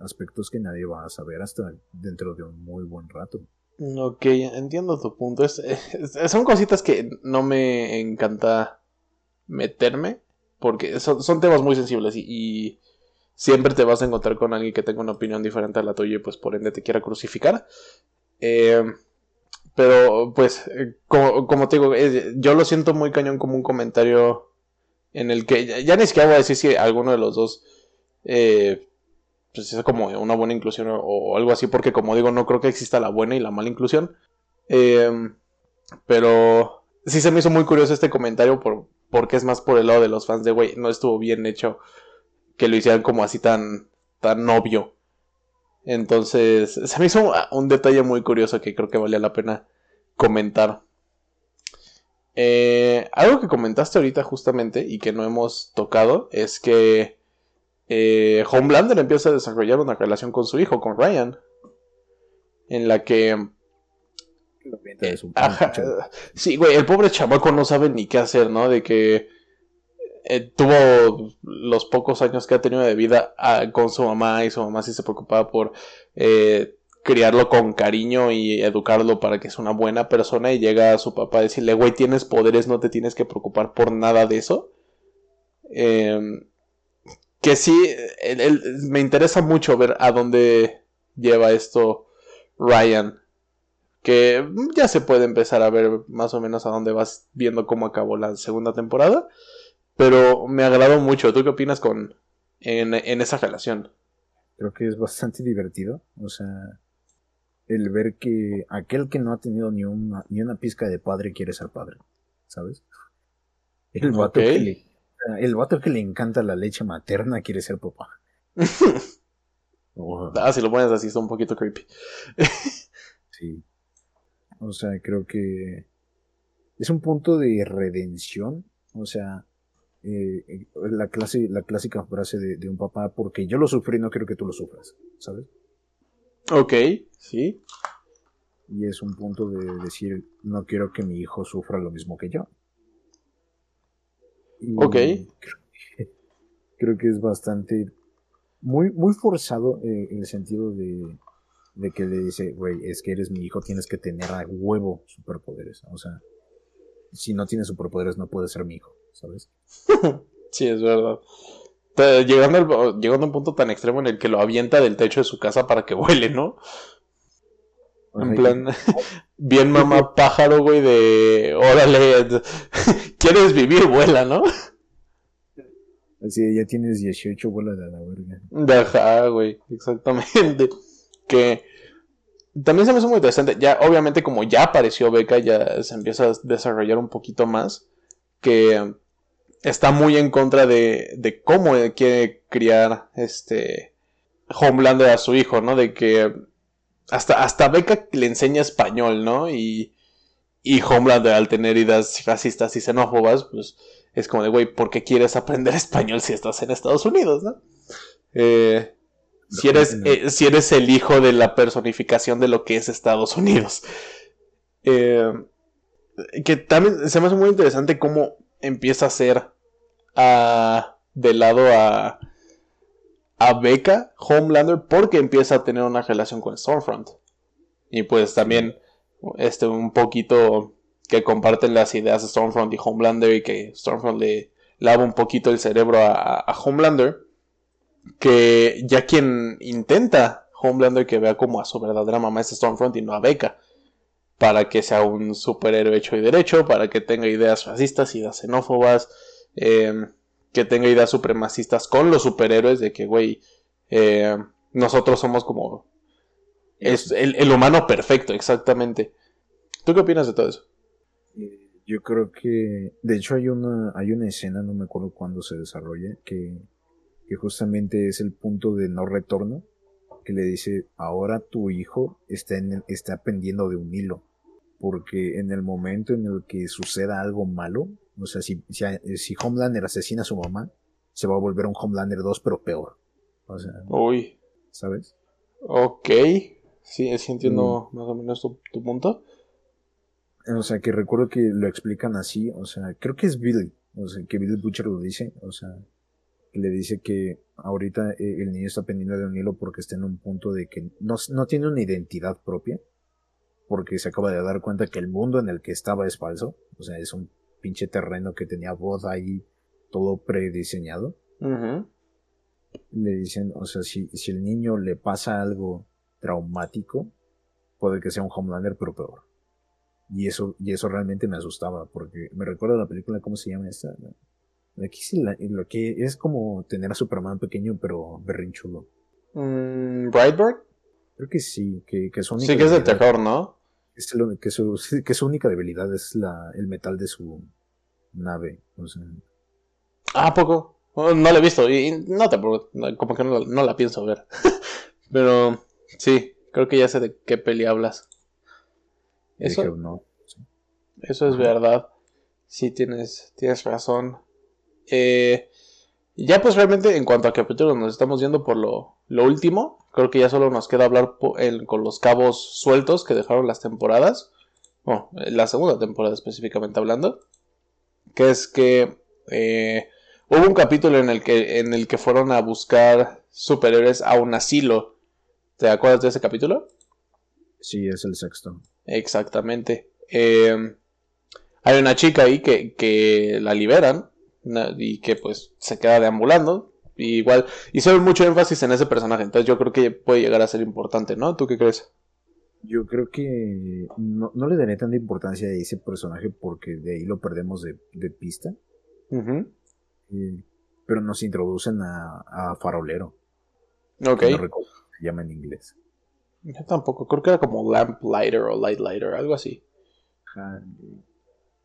aspectos que nadie va a saber hasta dentro de un muy buen rato. Ok, entiendo tu punto. son cositas que no me encanta meterme porque son, temas muy sensibles y, siempre te vas a encontrar con alguien que tenga una opinión diferente a la tuya y pues por ende te quiera crucificar. Eh, pero pues, eh, como, te digo, eh, yo lo siento muy cañón como un comentario en el que ya, ni siquiera voy a decir si alguno de los dos pues es como una buena inclusión o, algo así, porque como digo, no creo que exista la buena y la mala inclusión. pero sí se me hizo muy curioso este comentario por, porque es más por el lado de los fans de, güey, no estuvo bien hecho que lo hicieran como así tan, tan obvio. Entonces, se me hizo un detalle muy curioso que creo que valía la pena comentar. Eh, algo que comentaste ahorita justamente y que no hemos tocado es que eh, Homelander empieza a desarrollar una relación con su hijo, con Ryan, en la que... sí, güey, el pobre chamaco no sabe ni qué hacer, ¿no? De que eh, tuvo los pocos años que ha tenido de vida ah, con su mamá y su mamá sí se preocupaba por eh, criarlo con cariño y educarlo para que sea una buena persona y llega a su papá a decirle, güey, tienes poderes, no te tienes que preocupar por nada de eso. Em, que sí, me interesa mucho ver a dónde lleva esto Ryan. Que ya se puede empezar a ver más o menos a dónde vas viendo cómo acabó la segunda temporada. Pero me agradó mucho. ¿Tú qué opinas con en, esa relación? Creo que es bastante divertido. O sea, el ver que aquel que no ha tenido ni una, ni una pizca de padre quiere ser padre. ¿Sabes? El vato, que le, el vato que le encanta la leche materna quiere ser papá. Ah, si lo pones así está un poquito creepy. sí. O sea, creo que es un punto de redención. O sea, eh, eh, la, clase, la clásica frase de, un papá, porque yo lo sufrí, no quiero que tú lo sufras, ¿sabes? Ok, sí. Y es un punto de decir, no quiero que mi hijo sufra lo mismo que yo. ok. Creo que, es bastante, muy, muy forzado eh, en el sentido de, de que le dice, güey, es que eres mi hijo, tienes que tener a huevo superpoderes. O sea, si no tienes superpoderes no puedes ser mi hijo, ¿sabes? sí, es verdad. Llegando, llegando a un punto tan extremo en el que lo avienta del techo de su casa para que vuele, ¿no? En plan, bien mamá pájaro, güey, de órale, quieres vivir, vuela, ¿no? Así, ya tienes 18, vuela de la verga. Ajá, güey, exactamente. Que también se me hace muy interesante. Ya, obviamente, como ya apareció Beca, ya se empieza a desarrollar un poquito más. Que está muy en contra de, de cómo quiere criar este Homelander a su hijo, ¿no? De que hasta, hasta Beca le enseña español, ¿no? Y, y Homelander al tener ideas racistas y xenófobas, pues es como de, güey, ¿por qué quieres aprender español si estás en Estados Unidos, ¿no? Eh, si eres, eh, si eres el hijo de la personificación de lo que es Estados Unidos. Eh, que también se me hace muy interesante cómo empieza a ser a, de lado a, a Becca, Homelander, porque empieza a tener una relación con Stormfront. Y pues también este, un poquito que comparten las ideas de Stormfront y Homelander y que Stormfront le lava un poquito el cerebro a Homelander que ya quien intenta Homelander que vea como a su verdadera mamá es Stormfront y no a Becca. Para que sea un superhéroe hecho y derecho, para que tenga ideas racistas, ideas xenófobas, em, que tenga ideas supremacistas con los superhéroes de que, güey, eh, nosotros somos como... Es el, humano perfecto, exactamente. ¿Tú qué opinas de todo eso? Eh, yo creo que, de hecho, hay una, hay una escena, no me acuerdo cuándo se desarrolla, que que justamente es el punto de no retorno, que le dice, ahora tu hijo está, en está pendiendo de un hilo, porque en el momento en el que suceda algo malo, o sea, si, si, Homelander asesina a su mamá, se va a volver un Homelander 2, pero peor. O sea, Uy. ¿sabes? Ok, sí, sí entiendo mm. más o menos tu, tu punto. O sea, que recuerdo que lo explican así, o sea, creo que es Billy, o sea, que Billy Butcher lo dice, o sea, le dice que ahorita eh, el niño está pendiente de un hilo porque está en un punto de que no, no, tiene una identidad propia, porque se acaba de dar cuenta que el mundo en el que estaba es falso, o sea, es un pinche terreno que tenía voz ahí todo prediseñado. Le dicen, o sea, si, si el niño le pasa algo traumático, puede que sea un Homelander, pero peor. Y eso, y eso realmente me asustaba, porque me recuerda la película, ¿cómo se llama esta? Aquí sí, lo que es como tener a Superman pequeño, pero berrinchudo. Mm, ¿Brightburn? Creo que sí, que, que su única Sí, que es de terror, ¿no? que, su, que su única debilidad es la, el metal de su nave. O sea. Ah, poco. Oh, no lo he visto y no te como que no, la pienso ver. Pero sí, creo que ya sé de qué peli hablas. Eso, no, eso es verdad. Sí, tienes, tienes razón. Eh, ya pues realmente en cuanto a capítulos nos estamos yendo por lo, último. Creo que ya solo nos queda hablar con los cabos sueltos que dejaron las temporadas. Bueno, la segunda temporada específicamente hablando. Que es que eh, hubo un capítulo en el, que, en el que fueron a buscar superhéroes a un asilo. ¿Te acuerdas de ese capítulo? Sí, es el sexto. Exactamente. Eh, hay una chica ahí que, que la liberan y que pues se queda deambulando. Y igual hicieron mucho énfasis en ese personaje, entonces yo creo que puede llegar a ser importante, ¿no? ¿Tú qué crees? Yo creo que no, le daré tanta importancia a ese personaje porque de ahí lo perdemos de, pista. Eh, pero nos introducen a, Farolero. Ok. No recuerdo se llama en inglés. Yo tampoco, creo que era como Lamplighter o Lightlighter, algo así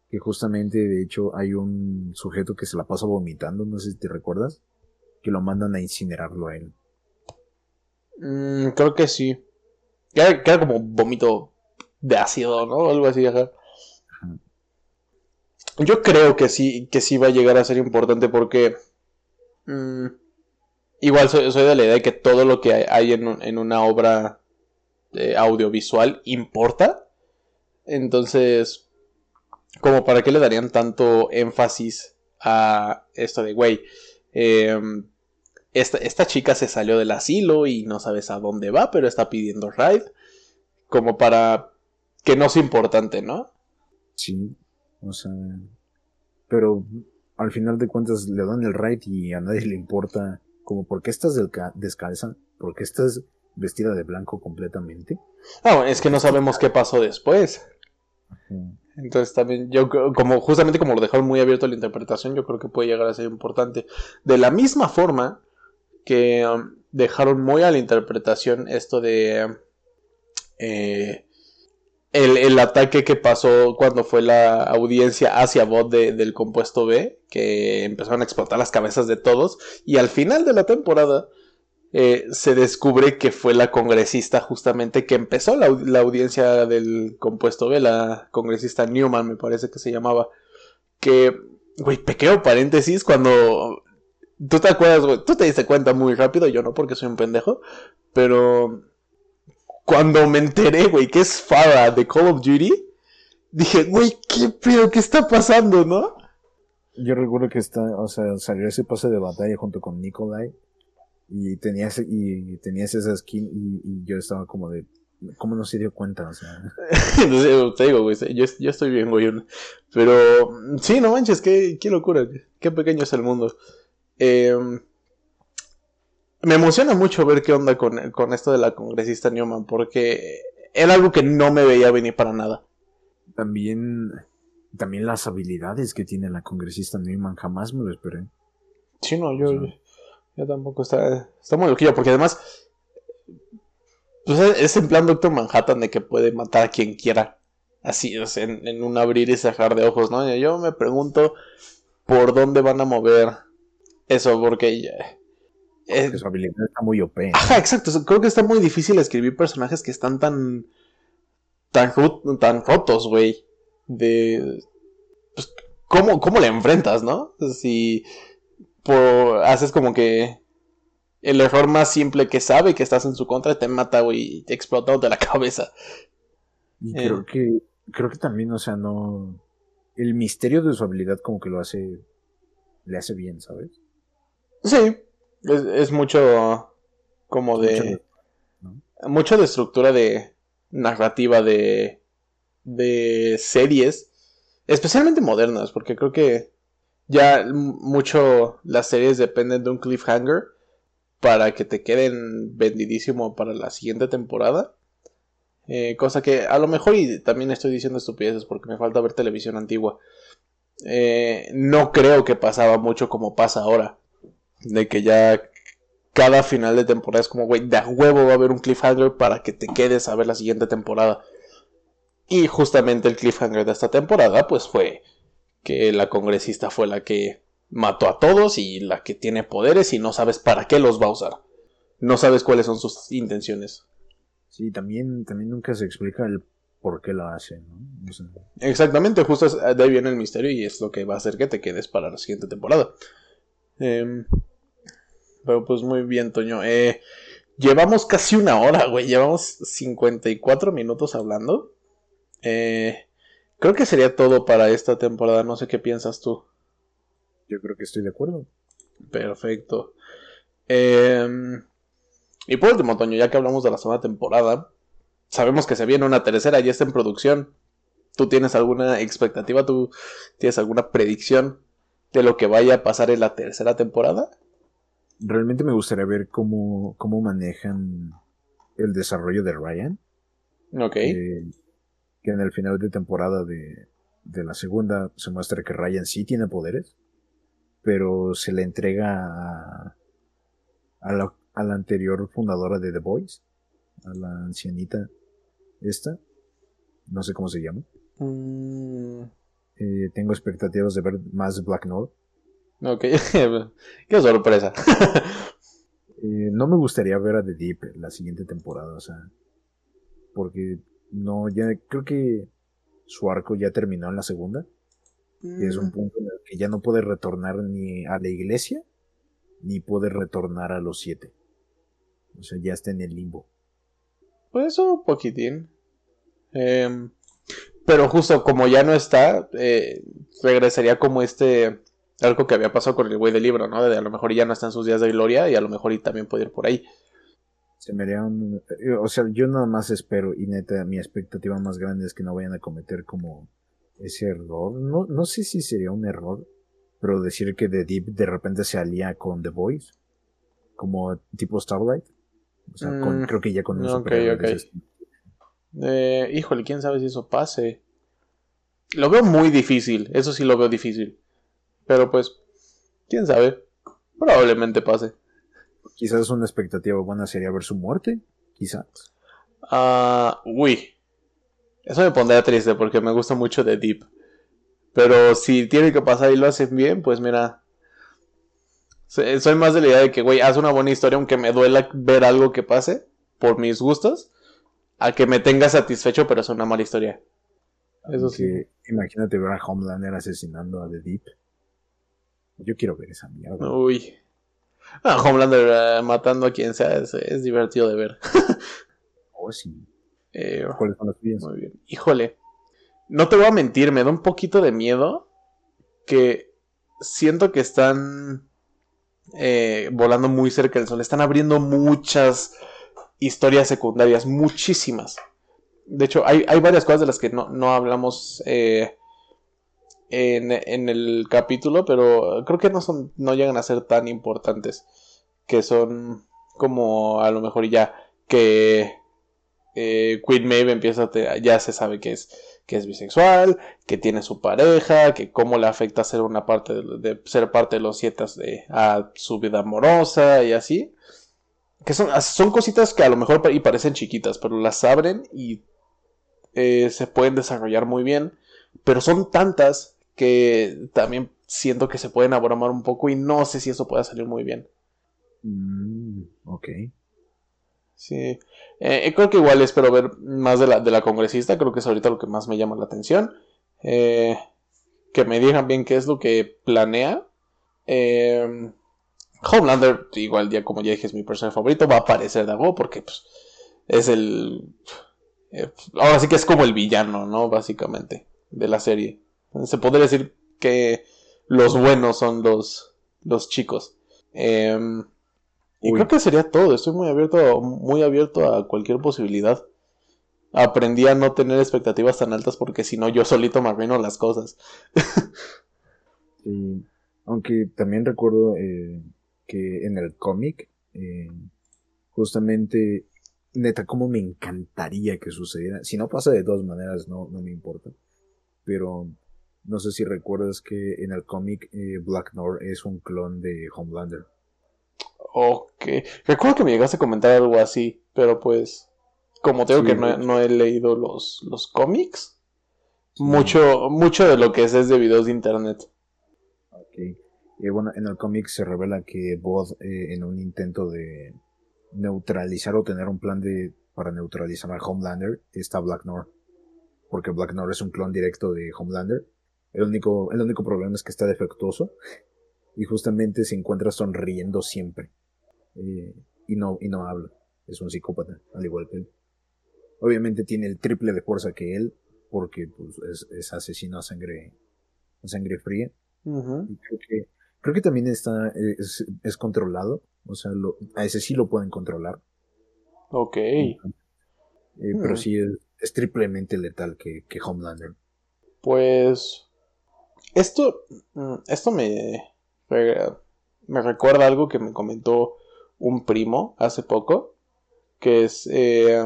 que justamente de hecho hay un sujeto que se la pasa vomitando, no sé si te recuerdas, que lo mandan a incinerarlo a él. Mm, creo que sí. Queda, como vómito de ácido, ¿no? Algo así, ajá. Yo creo que sí, que sí va a llegar a ser importante porque. Mm, igual soy, de la idea de que todo lo que hay en, una obra eh, audiovisual importa. Entonces, como para qué le darían tanto énfasis a esto de, güey, em, esta, esta, chica se salió del asilo y no sabes a dónde va, pero está pidiendo ride. Como para que no sea importante, ¿no? Sí, o sea, pero al final de cuentas le dan el ride y a nadie le importa como por qué estás descalza, por qué estás vestida de blanco completamente. Ah, es que no sabemos qué pasó después. Entonces también yo como justamente como lo dejaron muy abierto a la interpretación, yo creo que puede llegar a ser importante. De la misma forma que um, dejaron muy a la interpretación esto de eh, el, ataque que pasó cuando fue la audiencia hacia bot del compuesto B, que empezaron a explotar las cabezas de todos, y al final de la temporada eh, se descubre que fue la congresista justamente que empezó la, audiencia del compuesto B, la congresista Newman me parece que se llamaba, que, güey, pequeño paréntesis, cuando... Tú te acuerdas, güey, tú te diste cuenta muy rápido, yo no porque soy un pendejo, pero cuando me enteré, güey, que es Farah de Call of Duty, dije, güey, qué pedo, qué está pasando, ¿no? Yo recuerdo que está, o sea, salió ese pase de batalla junto con Nikolai y tenías y tenías esa skin y, yo estaba como de ¿Cómo no se dio cuenta? O sea. te digo, güey, yo, yo, estoy bien, güey. Pero sí, no manches, qué, qué locura, qué pequeño es el mundo. Eh, me emociona mucho ver qué onda con, esto de la congresista Newman, porque era algo que no me veía venir para nada. También, también las habilidades que tiene la congresista Newman, jamás me lo esperé. Sí, no, yo, yo, tampoco está, está muy loquillo, porque además pues es en plan Doctor Manhattan de que puede matar a quien quiera. Así, en, en, un abrir y cerrar de ojos, ¿no? Yo me pregunto por dónde van a mover eso, porque eh, su habilidad está muy OP. Ajá, exacto. Creo que está muy difícil escribir personajes que están tan. tan, tan rotos, güey. De. Pues, ¿cómo, ¿Cómo le enfrentas, no? Si. Por, haces como que. El error más simple que sabe que estás en su contra te mata, güey, y te explota de la cabeza. Y creo eh. que. Creo que también, o sea, no. El misterio de su habilidad, como que lo hace. Le hace bien, ¿sabes? Sí, es, mucho como de... Mucho, de estructura de narrativa de, de series, especialmente modernas, porque creo que ya mucho las series dependen de un cliffhanger para que te queden vendidísimo para la siguiente temporada. Eh, cosa que a lo mejor, y también estoy diciendo estupideces porque me falta ver televisión antigua. Eh, no creo que pasaba mucho como pasa ahora. De que ya cada final de temporada es como, güey, de huevo va a haber un cliffhanger para que te quedes a ver la siguiente temporada. Y justamente el cliffhanger de esta temporada, pues fue que la congresista fue la que mató a todos y la que tiene poderes y no sabes para qué los va a usar. No sabes cuáles son sus intenciones. Sí, también, también nunca se explica el por qué lo hace, ¿no? Exactamente, justo de ahí viene el misterio y es lo que va a hacer que te quedes para la siguiente temporada. Eh, pero pues muy bien, Toño. Eh, llevamos casi una hora, güey. Llevamos 54 minutos hablando. Eh, creo que sería todo para esta temporada. No sé qué piensas tú. Yo creo que estoy de acuerdo. Perfecto. Em, y por último, Toño, ya que hablamos de la segunda temporada, sabemos que se viene una tercera, y está en producción. ¿Tú tienes alguna expectativa? ¿Tú tienes alguna predicción de lo que vaya a pasar en la tercera temporada? realmente me gustaría ver cómo, cómo manejan el desarrollo de Ryan. Ok. Que en el final de temporada de, de la segunda se muestra que Ryan sí tiene poderes, pero se le entrega a, a, la, a la anterior fundadora de The Boys, a la ancianita esta, no sé cómo se llama. Mm. Eh, tengo expectativas de ver más Black Note. Ok, qué sorpresa. Eh, no me gustaría ver a The Deep la siguiente temporada, o sea, porque no, ya creo que su arco ya terminó en la segunda. Que es un Mm, punto en el que ya no puede retornar ni a la iglesia, ni puede retornar a los siete. O sea, ya está en el limbo. Pues un poquitín. Em, pero justo como ya no está, eh, regresaría como este algo que había pasado con el güey del libro, ¿no? De a lo mejor ya no está en sus días de gloria y a lo mejor y también puede ir por ahí. Se me haría un... eh, O sea, yo nada más espero, y neta, mi expectativa más grande es que no vayan a cometer como ese error. No, no sé si sería un error, pero decir que The Deep de repente se alía con The Voice, como tipo Starlight. O sea, con- Mm, creo que ya con un ok, superhéroe de ok. ese estilo. Eh, híjole, quién sabe si eso pase. Lo veo muy difícil, eso sí lo veo difícil. Pero pues, quién sabe. Probablemente pase. Quizás una expectativa buena sería ver su muerte, quizás. Ah, uy. Eso me pondría triste porque me gusta mucho de Deep. Pero si tiene que pasar y lo hacen bien, pues mira. Soy más de la idea de que, güey, haz una buena historia aunque me duela ver algo que pase por mis gustos. A que me tenga satisfecho, pero es una mala historia. Eso sí. Imagínate ver a Homelander asesinando a The Deep. Yo quiero ver esa mierda. Uy. Ah, Homelander eh, matando a quien sea es, es divertido de ver. Oh, sí. Eh, ¿Cuáles son? Muy bien. Híjole. No te voy a mentir, me da un poquito de miedo que siento que están eh, volando muy cerca del sol. Están abriendo muchas historias secundarias, muchísimas. De hecho, hay, hay varias cosas de las que no, no hablamos eh, en, en el capítulo, pero creo que no son, no llegan a ser tan importantes. Que son como a lo mejor ya que eh, Queen Maeve empieza ya se sabe que es que es bisexual, que tiene su pareja, que cómo le afecta ser una parte de, ser parte de los siete de, a su vida amorosa y así. Que son, son cositas que a lo mejor y parecen chiquitas, pero las abren y eh, se pueden desarrollar muy bien. Pero son tantas que también siento que se pueden abrumar un poco y no sé si eso pueda salir muy bien. Mm, ok. Sí. Eh, creo que igual espero ver más de la, de la congresista. Creo que es ahorita lo que más me llama la atención. Eh, que me digan bien qué es lo que planea. Eh, Homelander, igual ya como ya dije, es mi personaje favorito. Va a aparecer de algo porque pues, es el... eh, ahora sí que es como el villano, ¿no? Básicamente, de la serie. Se podría decir que los buenos son los, los chicos. Em, y creo que sería todo. Estoy muy abierto, muy abierto a cualquier posibilidad. Aprendí a no tener expectativas tan altas porque si no yo solito me arruino las cosas. Sí. Aunque también recuerdo eh, que en el cómic, eh, justamente, neta, como me encantaría que sucediera. Si no pasa de todas maneras, no, no me importa. Pero no sé si recuerdas que en el cómic eh, Black Noir es un clon de Homelander. Ok. Recuerdo que me llegaste a comentar algo así, pero pues como tengo Sí, que no, hecho. no he leído los, los cómics, Sí. mucho, mucho de lo que es es de videos de internet. Ok. Y bueno, en el cómic se revela que Bod, eh, en un intento de neutralizar o tener un plan de para neutralizar a Homelander, está Black Noir. Porque Black Noir es un clon directo de Homelander. El único, el único problema es que está defectuoso. Y justamente se encuentra sonriendo siempre. Eh, y, no, y no habla. Es un psicópata, al igual que él. Obviamente tiene el triple de fuerza que él, porque pues, es, es asesino a sangre, a sangre fría. Y creo que, creo que también está, es, es controlado. O sea, lo- a ese sí lo pueden controlar. Ok. Eh, Pero Hmm. sí es, es triplemente letal que, que Homelander. Pues esto, mm, esto me, me recuerda algo que me comentó un primo hace poco, que es eh,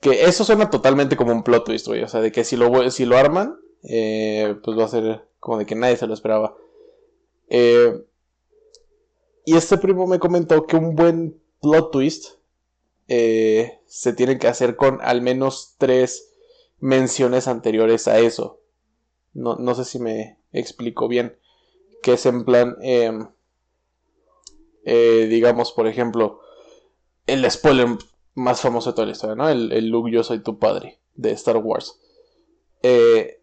que eso suena totalmente como un plot twist, güey, o sea, de que si lo, si lo arman, eh, pues va a ser como de que nadie se lo esperaba. Eh, y este primo me comentó que un buen plot twist eh, se tiene que hacer con al menos tres menciones anteriores a eso. No, no sé si me explico bien. Que es en plan, em, eh, digamos, por ejemplo, el spoiler más famoso de toda la historia, ¿no? El, el Luke, yo soy tu padre, de Star Wars. Eh,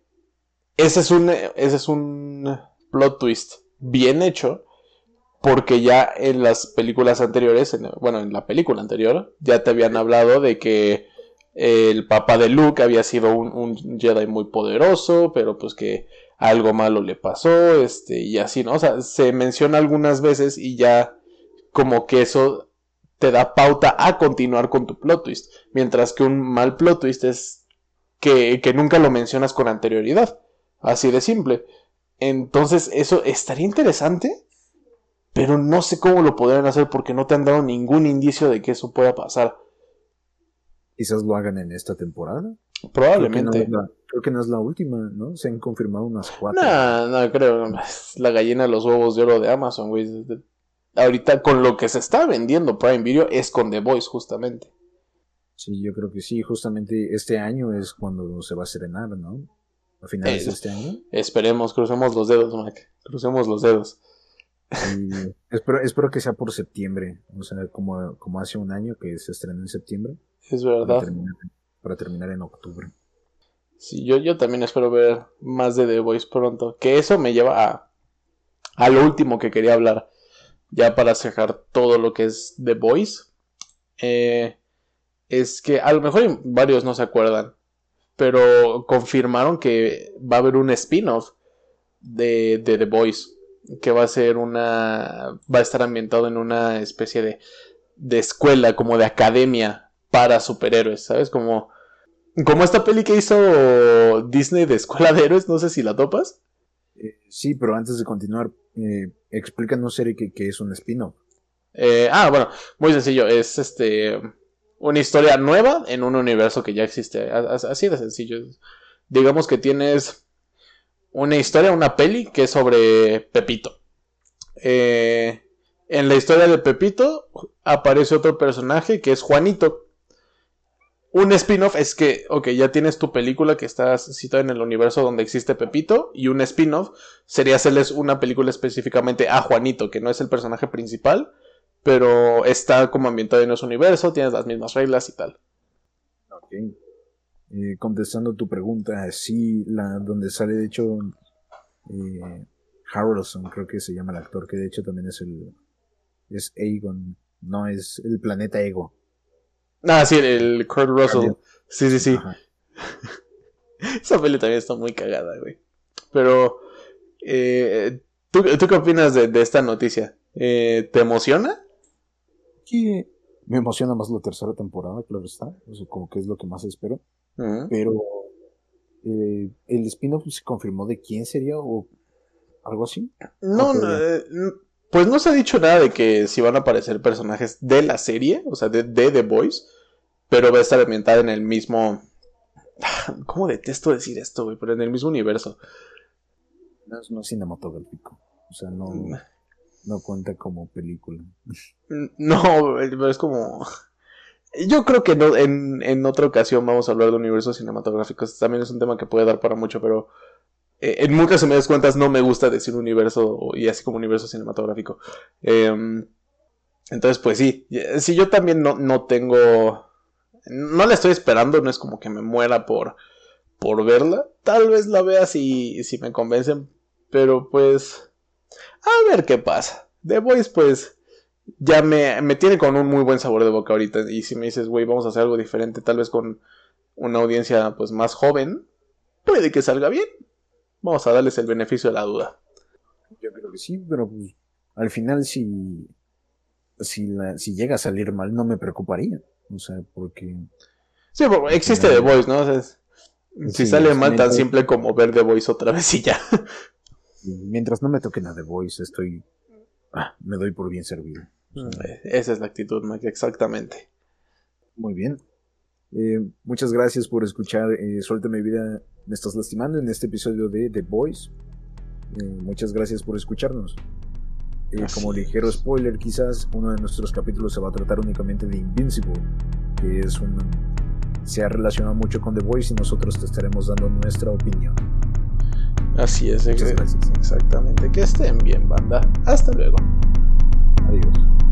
ese es un, ese es un plot twist bien hecho, porque ya en las películas anteriores, bueno, en la película anterior, ya te habían hablado de que el papá de Luke había sido un, Jedi muy poderoso, pero pues que algo malo le pasó, este, y así, ¿no? O sea, se menciona algunas veces y ya como que eso te da pauta a continuar con tu plot twist, mientras que un mal plot twist es que, que nunca lo mencionas con anterioridad, así de simple. Entonces, eso estaría interesante, pero no sé cómo lo podrían hacer porque no te han dado ningún indicio de que eso pueda pasar. Quizás lo hagan en esta temporada. Probablemente. Creo que, no es la, última, ¿no? Se han confirmado unas cuatro. No, no creo. La gallina de los huevos de oro de Amazon, güey. Ahorita con lo que se está vendiendo Prime Video es con The Voice, justamente. Sí, yo creo que sí. Justamente este año es cuando se va a estrenar, ¿no? A finales de este año. Esperemos, crucemos los dedos, Mac. Crucemos los dedos. Espero, espero que sea por septiembre. O sea, como, como hace un año que se estrenó en septiembre. Es verdad. Para terminar, en octubre. Sí, yo, yo también espero ver más de The Voice pronto. Que eso me lleva a, a lo último que quería hablar. Ya para cerrar todo lo que es The Voice. Eh, es que a lo mejor varios no se acuerdan. Pero confirmaron que va a haber un spin-off de, de The Voice. Que va a ser una. Va a estar ambientado en una especie de, de escuela, como de academia para superhéroes, ¿sabes? Como, como esta peli que hizo Disney de Escuela de Héroes, no sé si la topas. Eh, sí, pero antes de continuar, eh, explícanos, Seri, que, es un spin-off. Eh, ah, bueno, muy sencillo. Es este una historia nueva en un universo que ya existe. Así de sencillo. Digamos que tienes una historia, una peli que es sobre Pepito. en la historia de Pepito aparece otro personaje que es Juanito, un spin-off es que, ok, ya tienes tu película que está citada en el universo donde existe Pepito, y un spin-off sería hacerles una película específicamente a Juanito, que no es el personaje principal, pero está como ambientado en ese universo, tienes las mismas reglas y tal. Ok. Eh, contestando tu pregunta, sí, la donde sale de hecho eh, Harrelson, creo que se llama el actor, que de hecho también es el es Aegon, no es el planeta Ego. Ah, sí, el Kurt Russell. Sí, sí, sí. Esa peli también está muy cagada, güey. Pero, eh, ¿tú, qué opinas de, esta noticia? Eh, ¿Te emociona? Sí, me emociona más la tercera temporada, claro está. O sea, como que es lo que más espero. Pero, eh, ¿el spin-off se confirmó de quién sería o algo así? No, no, pues no se ha dicho nada de que si van a aparecer personajes de la serie, o sea, de, The Boys, pero va a estar ambientada en el mismo. ¿Cómo detesto decir esto, güey? Pero en el mismo universo. No es, no cinematográfico. O sea, no, mm. no cuenta como película. No, es como. Yo creo que no, en, en otra ocasión vamos a hablar de universos cinematográficos. También es un tema que puede dar para mucho, pero eh, en muchas me das cuentas no me gusta decir universo y así como universo cinematográfico. Em, entonces, pues sí, si yo también no, no tengo... No la estoy esperando, no es como que me muera por, por verla. Tal vez la vea si, si me convencen, pero pues... A ver qué pasa. The Voice, pues ya me, me, tiene con un muy buen sabor de boca ahorita. Y si me dices, güey, vamos a hacer algo diferente, tal vez con una audiencia pues más joven, puede que salga bien. Vamos a darles el beneficio de la duda. Yo creo que sí, pero pues, al final si, si, si llega a salir mal no me preocuparía. O sea, porque... Sí, existe The Voice, ¿no? si sale mal tan simple como ver The Voice otra vez y ya. Mientras no me toquen a The Voice, estoy... Ah, me doy por bien servido. Mm, esa es la actitud, Mike, exactamente. Muy bien. Eh, muchas gracias por escuchar eh, Suelta mi vida, me estás lastimando en este episodio de The Boys. Eh, muchas gracias por escucharnos. Eh, como ligero spoiler, quizás uno de nuestros capítulos se va a tratar únicamente de Invincible, que es un se ha relacionado mucho con The Voice y nosotros te estaremos dando nuestra opinión. Así es, gracias. exactamente. Que estén bien, banda. Hasta luego. Adiós.